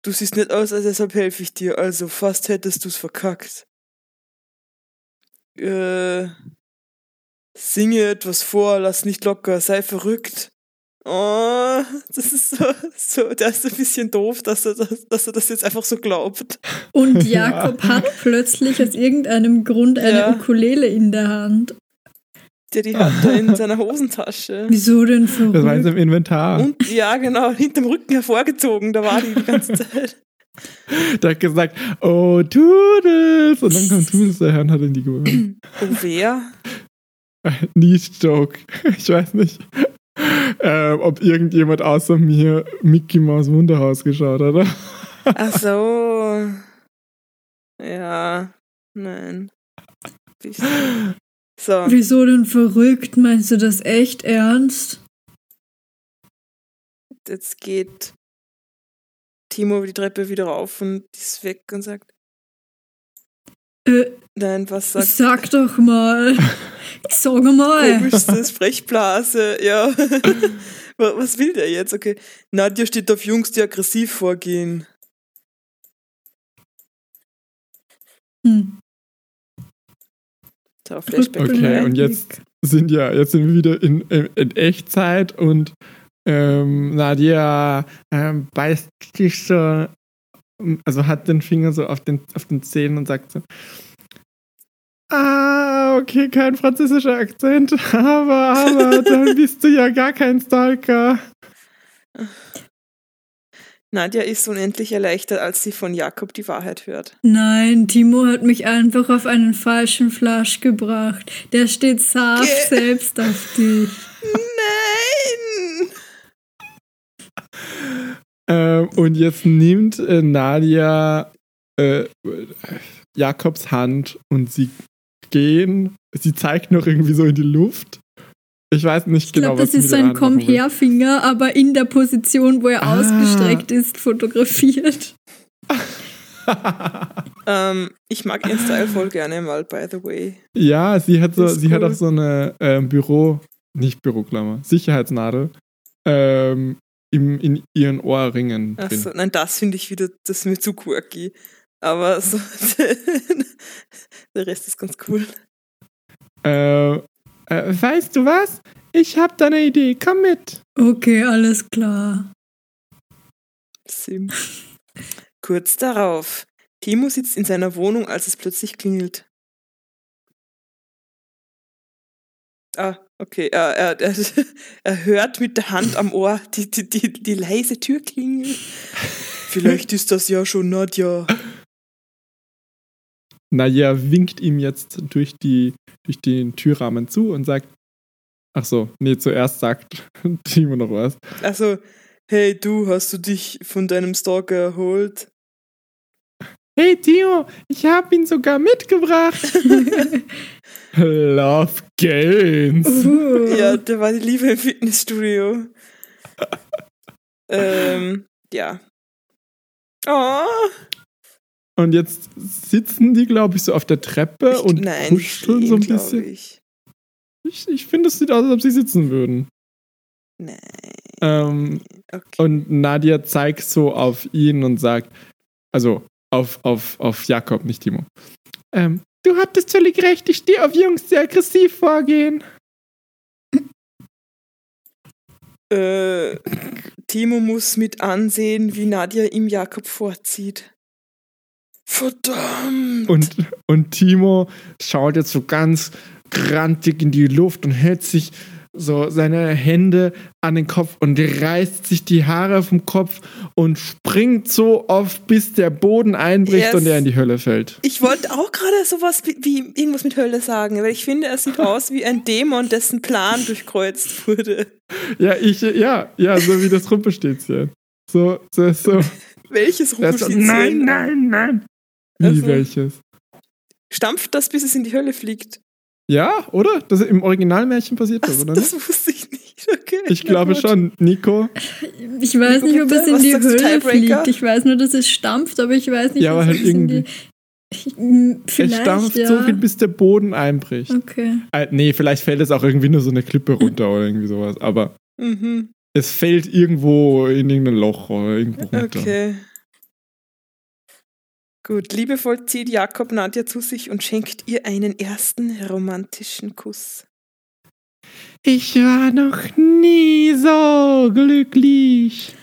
Du siehst nett aus, also deshalb helfe ich dir. Also fast hättest du's verkackt. Äh, singe etwas vor, lass nicht locker, sei verrückt. Oh, das ist so, so, der ist ein bisschen doof, dass er das, dass er das jetzt einfach so glaubt. Und Jakob hat plötzlich aus irgendeinem Grund eine Ja. Ukulele in der Hand. Der die hat er in seiner Hosentasche. Wieso denn Das war in seinem Inventar. Und ja, genau, hinterm Rücken hervorgezogen, da war die die ganze Zeit. Der hat gesagt, oh, Toodles. Und dann kommt Toodles daher und hat ihn die geholt. Oh, wer? Niche-Joke. Ich weiß nicht, ähm, ob irgendjemand außer mir Mickey Mouse Wunderhaus geschaut hat. oder? Ach so. Ja, nein. So, Wieso denn verrückt? Meinst du das echt ernst? jetzt geht Timo die Treppe wieder rauf und ist weg und sagt, Äh, nein, was sagt sag doch mal. Sag mal. komischste Sprechblase, ja. Wa- Was will der jetzt? Okay. Nadja steht auf Jungs, die aggressiv vorgehen. Hm. So, Flashback. Okay, und jetzt sind ja, jetzt sind wir wieder in, in, in Echtzeit und ähm, Nadia ähm, beißt sich so, also hat den Finger so auf den, auf den Zähnen und sagt so, ah, okay, kein französischer Akzent, aber, aber, dann bist du ja gar kein Stalker. Nadja ist unendlich erleichtert, als sie von Jakob die Wahrheit hört. Nein, Timo hat mich einfach auf einen falschen Flasch gebracht. Der steht saft Ge- selbst auf dich. Ähm, und jetzt nimmt äh, Nadia äh, Jakobs Hand und sie gehen. Sie zeigt noch irgendwie so in die Luft. Ich weiß nicht Ich genau, glaube, was das sie ist so ein machen will. Komm-her-Finger, aber in der Position, wo er Ah. ausgestreckt ist, fotografiert. Ähm, ich mag ihren Style voll gerne mal, by the way. ja, sie hat so, sie hat cool. auch so eine ähm, Büro, nicht Büroklammer, Sicherheitsnadel ähm, im, in ihren Ohrringen drin. Achso, nein, das finde ich wieder, das ist mir zu quirky. Aber so, der Rest ist ganz cool. Äh, äh, weißt du was? Ich hab da eine Idee, komm mit. Okay, alles klar. Sim. Kurz darauf. Timo sitzt in seiner Wohnung, als es plötzlich klingelt. Ah, okay. Er, er, er, er hört mit der Hand am Ohr die, die, die, die leise Türklingel. Vielleicht ist das ja schon Nadja. Naja winkt ihm jetzt durch, die, durch den Türrahmen zu und sagt, ach so, nee, zuerst sagt Timo noch was. Also, hey du, hast du dich von deinem Stalker erholt? Hey Timo, ich hab ihn sogar mitgebracht. Love Gains. Uh. Ja, der war die Liebe im Fitnessstudio. ähm, ja. Oh, Und jetzt sitzen die, glaube ich, so auf der Treppe ich, und nein, kuscheln so ein bisschen. Ich. Ich, ich finde, es sieht aus, als ob sie sitzen würden. Nein. Ähm, Okay. und Nadia zeigt so auf ihn und sagt, also auf, auf, auf Jakob, nicht Timo. Ähm, du hattest völlig recht, ich stehe auf Jungs, die aggressiv vorgehen. Äh, Timo muss mit ansehen, wie Nadja ihm Jakob vorzieht. Verdammt! Und, und Timo schaut jetzt so ganz grantig in die Luft und hält sich so seine Hände an den Kopf und reißt sich die Haare vom Kopf und springt so oft, bis der Boden einbricht Yes. und er in die Hölle fällt. Ich wollte auch gerade sowas wie, wie irgendwas mit Hölle sagen, weil ich finde, er sieht aus wie ein Dämon, dessen Plan durchkreuzt wurde. Ja, ich, ja, ja, so wie das Rumpelstilzchen. So, so, so. Welches Rumpelstilzchen? nein, nein, nein. Wie Also- welches? Stampft das, bis es in die Hölle fliegt? Ja, oder? Das ist im Originalmärchen passiert das, oder das nicht? wusste ich nicht. Okay. Ich glaube gut. schon. Nico? Ich weiß nicht, ob Bitte? es in die Tiebreaker? fliegt. Ich weiß nur, dass es stampft, aber ich weiß nicht, Ja, aber halt es in die... irgendwie. Ich, m, Es vielleicht, stampft ja. so viel, bis der Boden einbricht. Okay. Äh, nee, vielleicht fällt es auch irgendwie nur so eine Klippe runter oder irgendwie sowas. Aber Mhm. es fällt irgendwo in irgendein Loch oder irgendwo runter. Okay. Gut, liebevoll zieht Jakob Nadja zu sich und schenkt ihr einen ersten romantischen Kuss. Ich war noch nie so glücklich.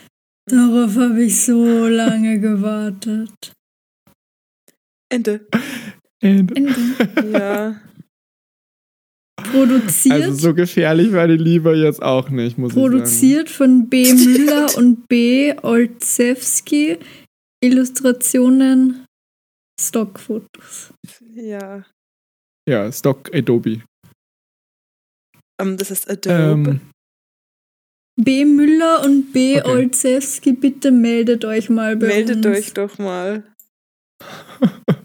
Darauf habe ich so lange gewartet. Ende. Ende. Ende. Ja. Produziert, Also so gefährlich war die Liebe jetzt auch nicht, muss produziert von B. Müller und B. Olszewski. Illustrationen, Stockfotos. Ja. Ja, Stock Adobe. Ähm, das heißt Adobe. Ähm, B. Müller und B. Okay. Olszewski, bitte meldet euch mal bei Meldet uns. euch doch mal.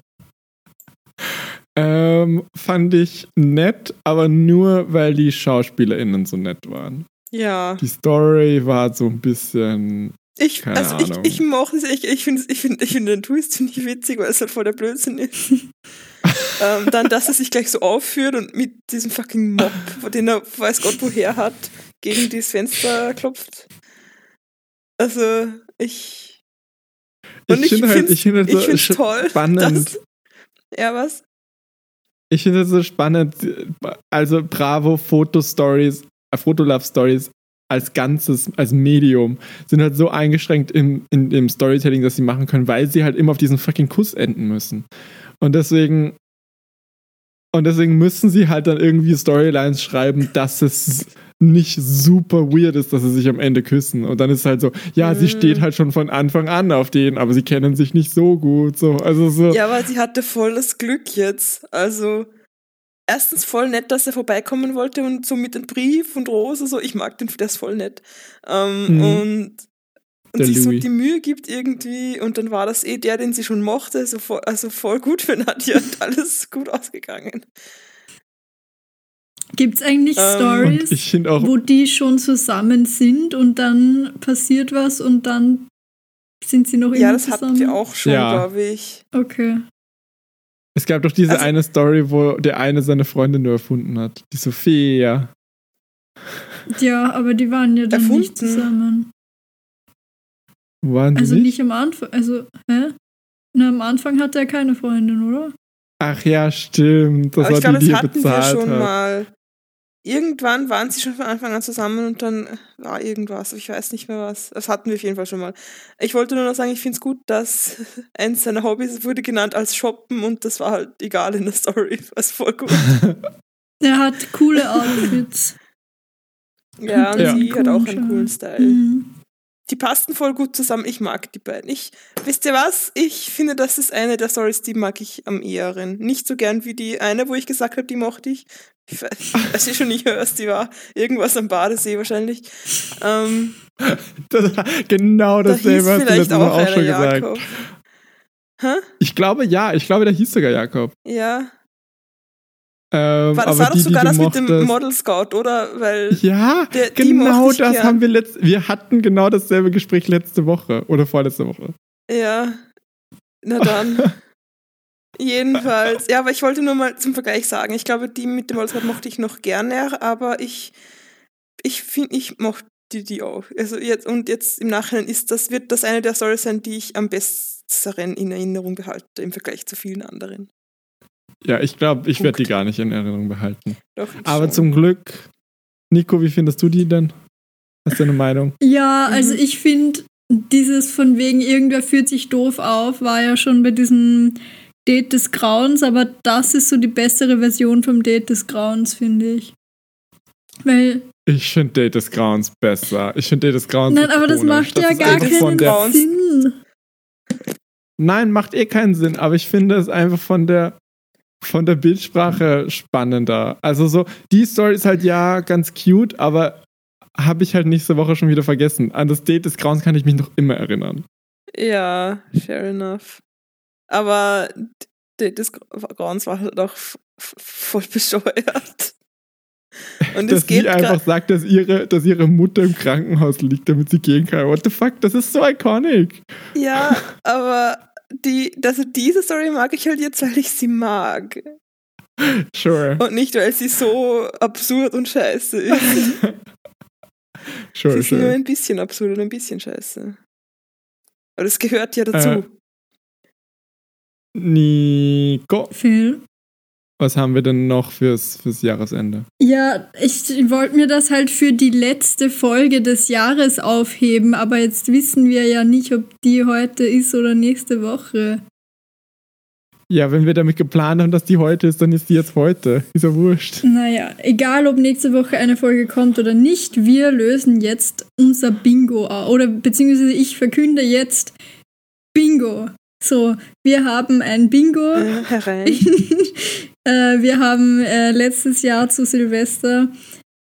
ähm, fand ich nett, aber nur, weil die SchauspielerInnen so nett waren. Ja. Die Story war so ein bisschen. Ich, Keine also Ahnung. ich, ich mochte es, ich, ich finde ich find, ich find den Twist finde ich witzig, weil es halt voll der Blödsinn ist. ähm, dann, dass er sich gleich so aufführt und mit diesem fucking Mob, den er weiß Gott woher hat, gegen das Fenster klopft. Also, ich. Und Ich finde halt, ich finde halt ich find's so toll, spannend. dass- Ja, was? Ich finde es so spannend. Also, Bravo Fotostories, äh, Fotolove-Stories als Ganzes, als Medium, sind halt so eingeschränkt im, in, im Storytelling, das sie machen können, weil sie halt immer auf diesen fucking Kuss enden müssen. Und deswegen. Und deswegen müssen sie halt dann irgendwie Storylines schreiben, dass es nicht super weird ist, dass sie sich am Ende küssen. Und dann ist halt so, ja, sie Mhm. steht halt schon von Anfang an auf denen, aber sie kennen sich nicht so gut. So, also so. Ja, aber sie hatte voll das Glück jetzt. Also, erstens voll nett, dass er vorbeikommen wollte und so mit dem Brief und Rose, so, ich mag den, der ist voll nett. Ähm, Mhm. Und, und Der sich so Louis. die Mühe gibt irgendwie und dann war das eh der, den sie schon mochte, also voll, also voll gut für Nadja und alles gut ausgegangen. Gibt es eigentlich Ähm, Stories, wo die schon zusammen sind und dann passiert was und dann sind sie noch Ja, immer das zusammen? hatten wir auch schon, Ja. glaube ich. Okay. Es gab doch diese Also- eine Story, wo der eine seine Freundin nur erfunden hat. Die Sophia. Ja, aber die waren ja dann Erfunden? nicht zusammen. Waren die Also nicht? nicht am Anfang. Also, hä? Na, am Anfang hatte er keine Freundin, oder? Ach ja, stimmt. Das Aber ich war glaube, die, die das er hatten wir schon hat. mal. Irgendwann waren sie schon von Anfang an zusammen und dann war irgendwas. Ich weiß nicht mehr was. Das hatten wir auf jeden Fall schon mal. Ich wollte nur noch sagen, ich finde es gut, dass eins seiner Hobbys wurde genannt als Shoppen und das war halt egal in der Story. Das voll gut. Der hat coole Outfits. Ja, und Ja. sie hat auch einen coolen. Style. Mhm. Die passten voll gut zusammen. Ich mag die beiden. Ich, wisst ihr was? Ich finde, das ist eine der Stories, die mag ich am ehesten. Nicht so gern wie die eine, wo ich gesagt habe, die mochte ich. Ich weiß, ich weiß schon nicht hörst, die war irgendwas am Badesee wahrscheinlich. Ähm, Das, genau da dasselbe hast du vielleicht letztes Mal auch schon gesagt. Jakob. Hä? Ich glaube ja, ich glaube, der hieß sogar Jakob. Ja. Ähm, War, das war doch die, sogar die das du mit dem Model Scout, oder? Weil Ja, Der- die genau das gern. haben wir letzt, wir hatten genau dasselbe Gespräch letzte Woche oder vorletzte Woche. Ja. Na dann. Jedenfalls. Ja, aber ich wollte nur mal zum Vergleich sagen, ich glaube, die mit dem Holzrad mochte ich noch gerne, aber ich, ich finde, ich mochte die, die auch. Also jetzt, und jetzt im Nachhinein ist das, wird das eine der Storys sein, die ich am besseren in Erinnerung behalte im Vergleich zu vielen anderen. Ja, ich glaube, ich werde die gar nicht in Erinnerung behalten. Doch, ich Aber schon. zum Glück, Nico, wie findest du die denn? Hast du eine Meinung? Ja, also Mhm. ich finde, dieses von wegen irgendwer führt sich doof auf, war ja schon bei diesem Date des Grauens, aber das ist so die bessere Version vom Date des Grauens, finde ich. Weil, Ich finde Date des Grauens besser. Ich finde Date des Grauens. nein, aber das macht ja ist gar keinen der, Sinn. Nein, macht eh keinen Sinn, aber ich finde es einfach von der von der Bildsprache spannender. Also so, die Story ist halt ja ganz cute, aber habe ich halt nächste Woche schon wieder vergessen. An das Date des Grauens kann ich mich noch immer erinnern. Ja, fair enough. Aber das Grauens war halt auch voll bescheuert. Und dass es geht sie einfach sagt, dass ihre, dass ihre Mutter im Krankenhaus liegt, damit sie gehen kann. What the fuck? Das ist so iconic. Ja, aber die, also diese Story mag ich halt jetzt, weil ich sie mag. Sure. Und nicht, weil sie so absurd und scheiße ist. sie Sure, ist nur sure. ein bisschen absurd und ein bisschen scheiße. Aber das gehört ja dazu. Äh, Nico. Phil, was haben wir denn noch fürs, fürs Jahresende? Ja, ich wollte mir das halt für die letzte Folge des Jahres aufheben, aber jetzt wissen wir ja nicht, ob die heute ist oder nächste Woche. Ja, wenn wir damit geplant haben, dass die heute ist, dann ist die jetzt heute. Ist ja wurscht. Naja, egal ob nächste Woche eine Folge kommt oder nicht, wir lösen jetzt unser Bingo auf. Oder beziehungsweise ich verkünde jetzt Bingo. So, wir haben ein Bingo. Äh, herein. äh, wir haben äh, letztes Jahr zu Silvester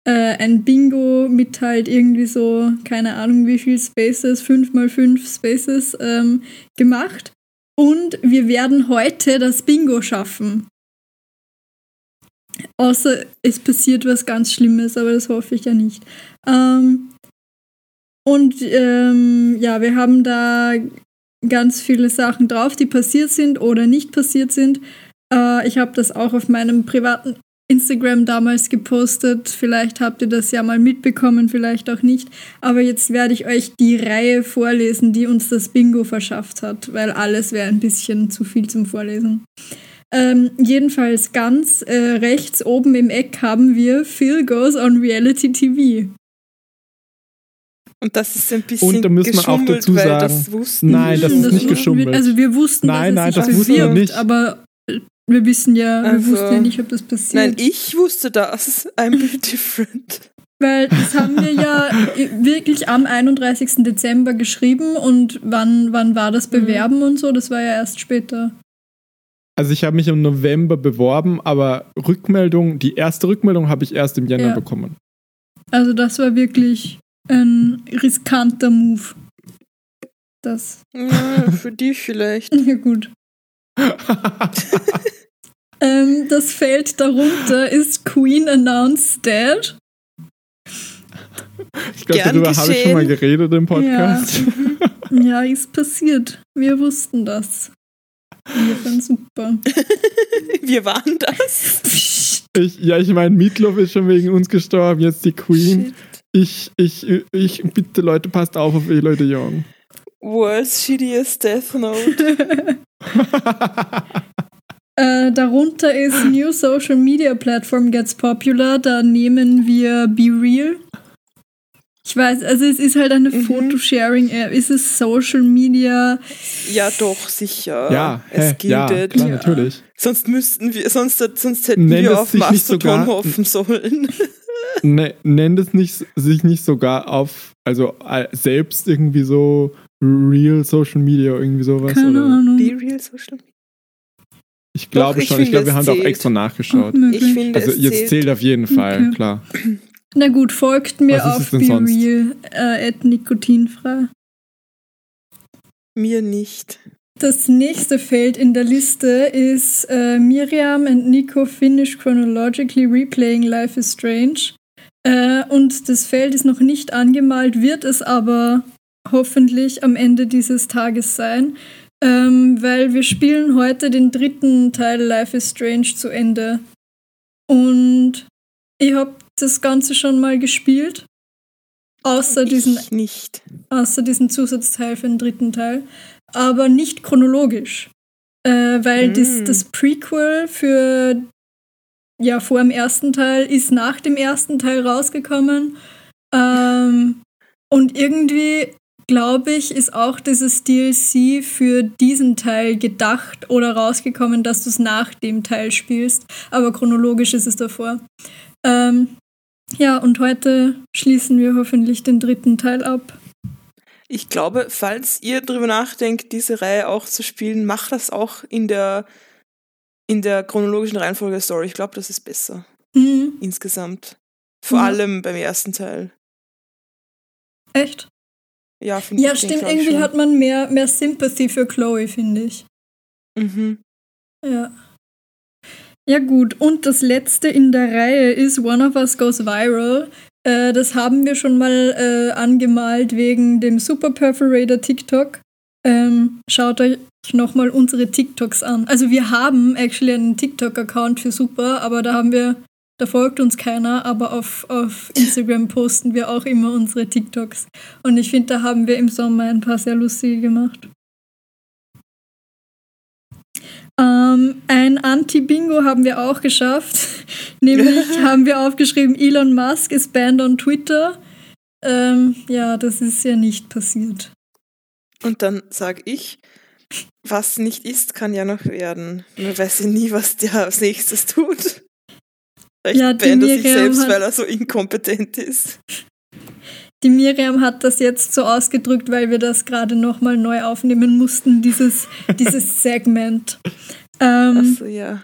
äh, ein Bingo mit halt irgendwie so, keine Ahnung wie viel Spaces, 5 mal 5 Spaces ähm, gemacht. Und wir werden heute das Bingo schaffen. Außer es passiert was ganz Schlimmes, aber das hoffe ich ja nicht. Ähm, und ähm, ja, wir haben da ganz viele Sachen drauf, die passiert sind oder nicht passiert sind. Äh, ich habe das auch auf meinem privaten Instagram damals gepostet. Vielleicht habt ihr das ja mal mitbekommen, vielleicht auch nicht. Aber jetzt werde ich euch die Reihe vorlesen, die uns das Bingo verschafft hat, weil alles wäre ein bisschen zu viel zum Vorlesen. Ähm, jedenfalls ganz äh, rechts oben im Eck haben wir Phil Goes on Reality TV. Und das ist ein bisschen Und da muss man auch dazu weil sagen, das wussten nein, das wir. ist nicht wussten geschummelt. Wir, also wir wussten, Nein, dass nein, das wussten wir nicht. aber wir wissen ja, wir Also- wussten ja nicht, ob das passiert. Nein, ich wusste das. I'm a bit different. Weil das haben wir ja wirklich am 31. Dezember geschrieben und wann, wann war das Bewerben und so, das war ja erst später. Also ich habe mich im November beworben, aber Rückmeldung, die erste Rückmeldung habe ich erst im Jänner Ja. bekommen. Also das war wirklich ein riskanter Move. Das, Ja, für dich vielleicht. ja gut. Ähm, das Feld darunter ist Queen announced dead. Ich glaube, darüber habe ich schon mal geredet im Podcast. Ja, ist passiert. Wir wussten das. Wir fanden super. Wir waren das. Ich, ja, ich meine, Meatloaf ist schon wegen uns gestorben, jetzt die Queen. Ich, ich, ich, bitte Leute, passt auf auf Eloy de Jong. World's shittiest Death Note. Äh, darunter ist New Social Media Platform gets popular. Da nehmen wir Be Real. Ich weiß, also es ist halt eine Mhm. Fotosharing-App. Ist es Social Media? Ja, doch, sicher. ja, es hä, ja, gilt. klar, Ja. natürlich. Sonst müssten wir, sonst, sonst hätten Nennt wir auf Mastodon hoffen sollen. Ne, nennt es nicht, sich nicht sogar auf, also äh, selbst irgendwie so Real Social Media irgendwie sowas? Keine oder? Ahnung. Be real social. Ich glaube ich schon, ich glaube, wir haben da auch extra nachgeschaut. Ich finde, Also es jetzt zählt. zählt auf jeden Fall, Okay. klar. Na gut, folgt mir auf denn Be sonst? Real, äh, at nikotinfrei. Mir nicht. Das nächste Feld in der Liste ist äh, Miriam and Nico finish chronologically replaying Life is Strange. Äh, und das Feld ist noch nicht angemalt, wird es aber hoffentlich am Ende dieses Tages sein, ähm, weil wir spielen heute den dritten Teil Life is Strange zu Ende. Und ich habe das Ganze schon mal gespielt, außer diesen Ich nicht. außer diesen Zusatzteil für den dritten Teil, aber nicht chronologisch. Äh, weil das, Mm. das Prequel für ja vor dem ersten Teil ist nach dem ersten Teil rausgekommen. Ähm, und irgendwie glaube ich, ist auch dieses DLC für diesen Teil gedacht oder rausgekommen, dass du es nach dem Teil spielst. Aber chronologisch ist es davor. Ähm, ja, und heute schließen wir hoffentlich den dritten Teil ab. Ich glaube, falls ihr drüber nachdenkt, diese Reihe auch zu spielen, macht das auch in der, in der chronologischen Reihenfolge der Story. Ich glaube, das ist besser. Hm, Insgesamt. Vor Ja. allem beim ersten Teil. echt? Ja, finde Ja, ich. stimmt. glaub ich Irgendwie schon. hat man mehr, mehr Sympathy für Chloe, finde ich. Mhm. Ja. Ja, gut. Und das letzte in der Reihe ist One of Us Goes Viral. Äh, das haben wir schon mal äh, angemalt wegen dem Super Perforator TikTok. Ähm, schaut euch nochmal unsere TikToks an. Also wir haben actually einen TikTok-Account für Super, aber da haben wir, da folgt uns keiner, aber auf, auf Instagram posten wir auch immer unsere TikToks. Und ich finde, da haben wir im Sommer ein paar sehr lustige gemacht. Ähm, Ein Anti-Bingo haben wir auch geschafft. Nämlich haben wir aufgeschrieben, Elon Musk ist banned on Twitter. Ähm, ja, das ist ja nicht passiert. Und dann sage ich, was nicht ist, kann ja noch werden. Man weiß ja nie, was der als nächstes tut. Vielleicht Ja, bannt er sich selbst, hat- weil er so inkompetent ist. Die Miriam hat das jetzt so ausgedrückt, weil wir das gerade nochmal neu aufnehmen mussten, dieses, dieses Segment. Ähm, Achso, ja.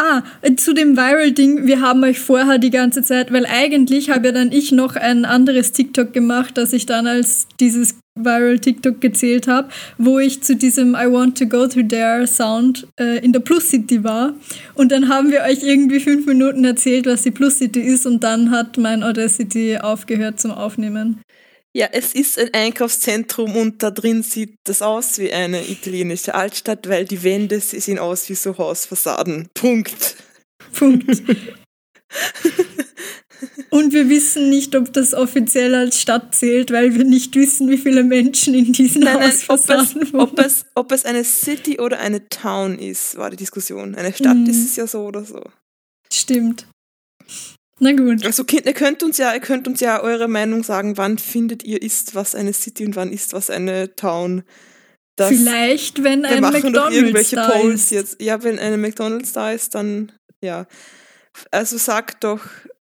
Ah, zu dem Viral-Ding, wir haben euch vorher die ganze Zeit, weil eigentlich habe ja dann ich noch ein anderes TikTok gemacht, das ich dann als dieses Viral-TikTok gezählt habe, wo ich zu diesem I want to go to there Sound äh, in der Plus City war. Und dann haben wir euch irgendwie fünf Minuten erzählt, was die Plus City ist und dann hat mein Audacity aufgehört zum Aufnehmen. Ja, es ist ein Einkaufszentrum und da drin sieht das aus wie eine italienische Altstadt, weil die Wände sehen aus wie so Hausfassaden. Punkt. Punkt. Und wir wissen nicht, ob das offiziell als Stadt zählt, weil wir nicht wissen, wie viele Menschen in diesen Nein, nein, ob Hausfassaden es, wohnen. ob, es, ob es eine City oder eine Town ist, war die Diskussion. Eine Stadt Mhm. ist es ja so oder so. Stimmt. Na gut. Also Kind, ihr könnt uns ja, ihr könnt uns ja eure Meinung sagen, wann findet ihr ist was eine City und wann ist was eine Town. Das, Vielleicht, wenn wir ein machen doch McDonald's irgendwelche da Polls ist. jetzt. Ja, wenn eine McDonalds da ist, dann ja. Also sagt doch,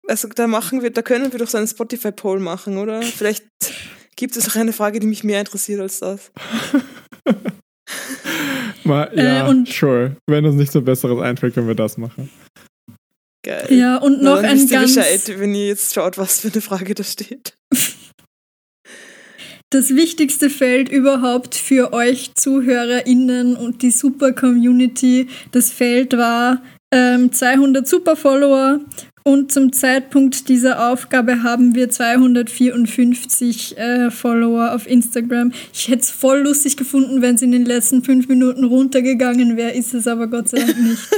also da machen wir, da können wir doch so einen Spotify-Poll machen, oder? Vielleicht gibt es auch eine Frage, die mich mehr interessiert als das. Mal, Äh, ja, und- sure. Wenn uns nichts so Besseres einfällt, können wir das machen. Geil. Ja, und Na, noch dann ein ganz, Bescheid, wenn ihr jetzt schaut, was für eine Frage da steht. das wichtigste Feld überhaupt für euch ZuhörerInnen und die super Community. Das Feld war ähm, 200 Super-Follower und zum Zeitpunkt dieser Aufgabe haben wir 254 äh, Follower auf Instagram. Ich hätte es voll lustig gefunden, wenn es in den letzten fünf Minuten runtergegangen wäre, ist es aber Gott sei Dank nicht.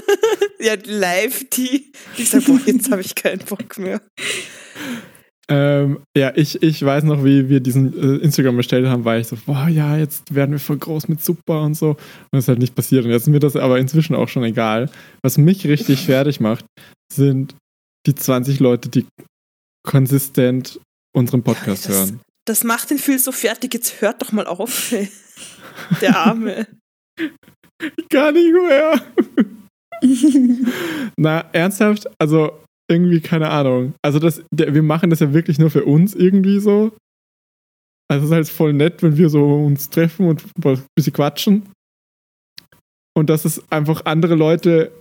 Ja, live die, sagt, boah, jetzt habe ich keinen Bock mehr. Ähm, ja, ich, ich weiß noch, wie wir diesen äh, Instagram bestellt haben, weil ich so, boah, ja, jetzt werden wir voll groß mit Super und so. Und das ist halt nicht passiert. Und jetzt ist mir das aber inzwischen auch schon egal. Was mich richtig fertig macht, sind die 20 Leute, die konsistent unseren Podcast Ja, das- hören. Das macht den Phil so fertig, jetzt hört doch mal auf. ey. Der Arme. Gar nicht mehr. Na, ernsthaft? Also, irgendwie, keine Ahnung. Also, das, der, wir machen das ja wirklich nur für uns irgendwie so. Also, es ist halt voll nett, wenn wir so uns treffen und ein bisschen quatschen. Und dass es einfach andere Leute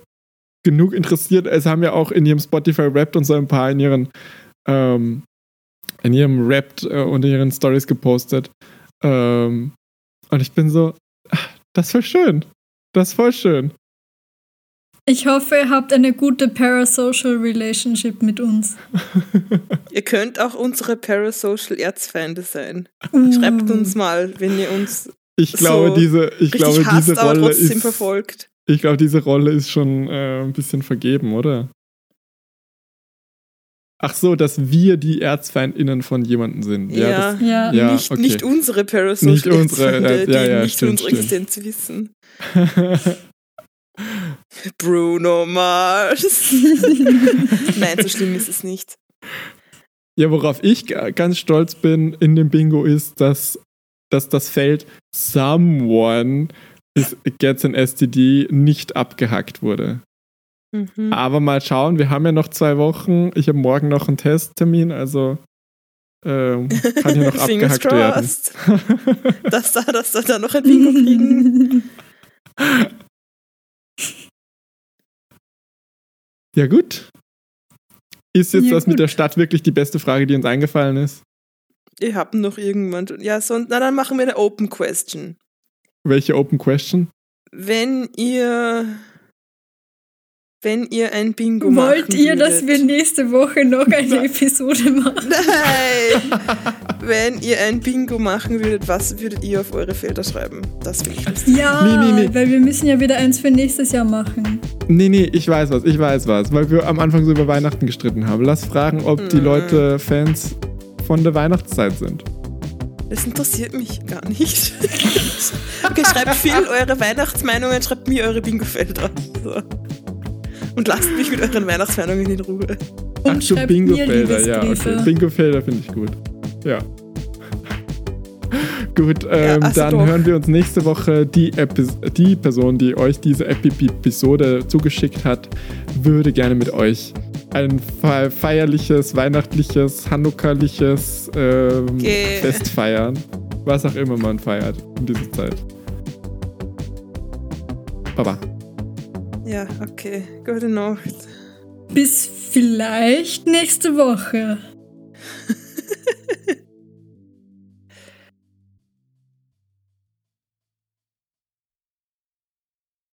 genug interessiert. Es haben ja auch in ihrem Spotify Wrapped und so ein paar in ihren, ähm, in ihrem Wrapped äh, und in ihren Stories gepostet. Ähm, und ich bin so, ach, das ist voll schön. Das ist voll schön. Ich hoffe, ihr habt eine gute Parasocial Relationship mit uns. Ihr könnt auch unsere Parasocial Erzfeinde sein. Uh. Schreibt uns mal, wenn ihr uns Ich glaube, so diese, ich richtig glaube, hasst, diese aber Rolle trotzdem ist, verfolgt. Ich glaube, diese Rolle ist schon äh, ein bisschen vergeben, oder? Ach so, dass wir die ErzfeindInnen von jemandem sind. Ja, Ja, das, Ja. Ja, nicht, okay. nicht unsere Parasocial Nicht unsere, ja, die ja, nicht stimmt, unsere stimmt. Existenz wissen. Bruno Mars. Nein, so schlimm ist es nicht. ja, worauf ich ga- ganz stolz bin in dem Bingo ist, dass, dass das Feld Someone is, gets an STD nicht abgehackt wurde. Mhm. Aber mal schauen, wir haben ja noch zwei Wochen. Ich habe morgen noch einen Testtermin, also ähm, kann hier noch abgehackt werden. crossed. Dass da, dass da, da noch ein Bingo kriegen. Ja, gut. Ist jetzt Ja, das mit gut. der Stadt wirklich die beste Frage, die uns eingefallen ist? Ihr habt noch irgendwann. Ja, so, na dann machen wir eine Open Question. Welche Open Question? Wenn ihr. Wenn ihr ein Bingo machen Wollt ihr, dass wir nächste Woche noch eine Episode machen? Nein! Wenn ihr ein Bingo machen würdet, was würdet ihr auf eure Felder schreiben? Das will ich wissen. Ja, Nee, nee, nee. weil wir müssen ja wieder eins für nächstes Jahr machen. Nee, nee, ich weiß was, ich weiß was, weil wir am Anfang so über Weihnachten gestritten haben. Lass fragen, ob die Mhm. Leute Fans von der Weihnachtszeit sind. Das interessiert mich gar nicht. Okay, schreibt viel eure Weihnachtsmeinungen, schreibt mir eure Bingo-Felder. So. Und lasst mich mit euren Weihnachtsmeinungen in Ruhe. Und Ach so, Bingo-Felder, ja, okay. Bingo-Felder finde ich gut. Ja. gut, ähm, also dann doch. hören wir uns nächste Woche. Die, Epis die Person, die euch diese Epi- Episode zugeschickt hat, würde gerne mit euch ein fe- feierliches, weihnachtliches, hanukkaliches ähm, Okay. Fest feiern. Was auch immer man feiert in dieser Zeit. Baba. Ja, okay. Gute Nacht. Bis vielleicht nächste Woche.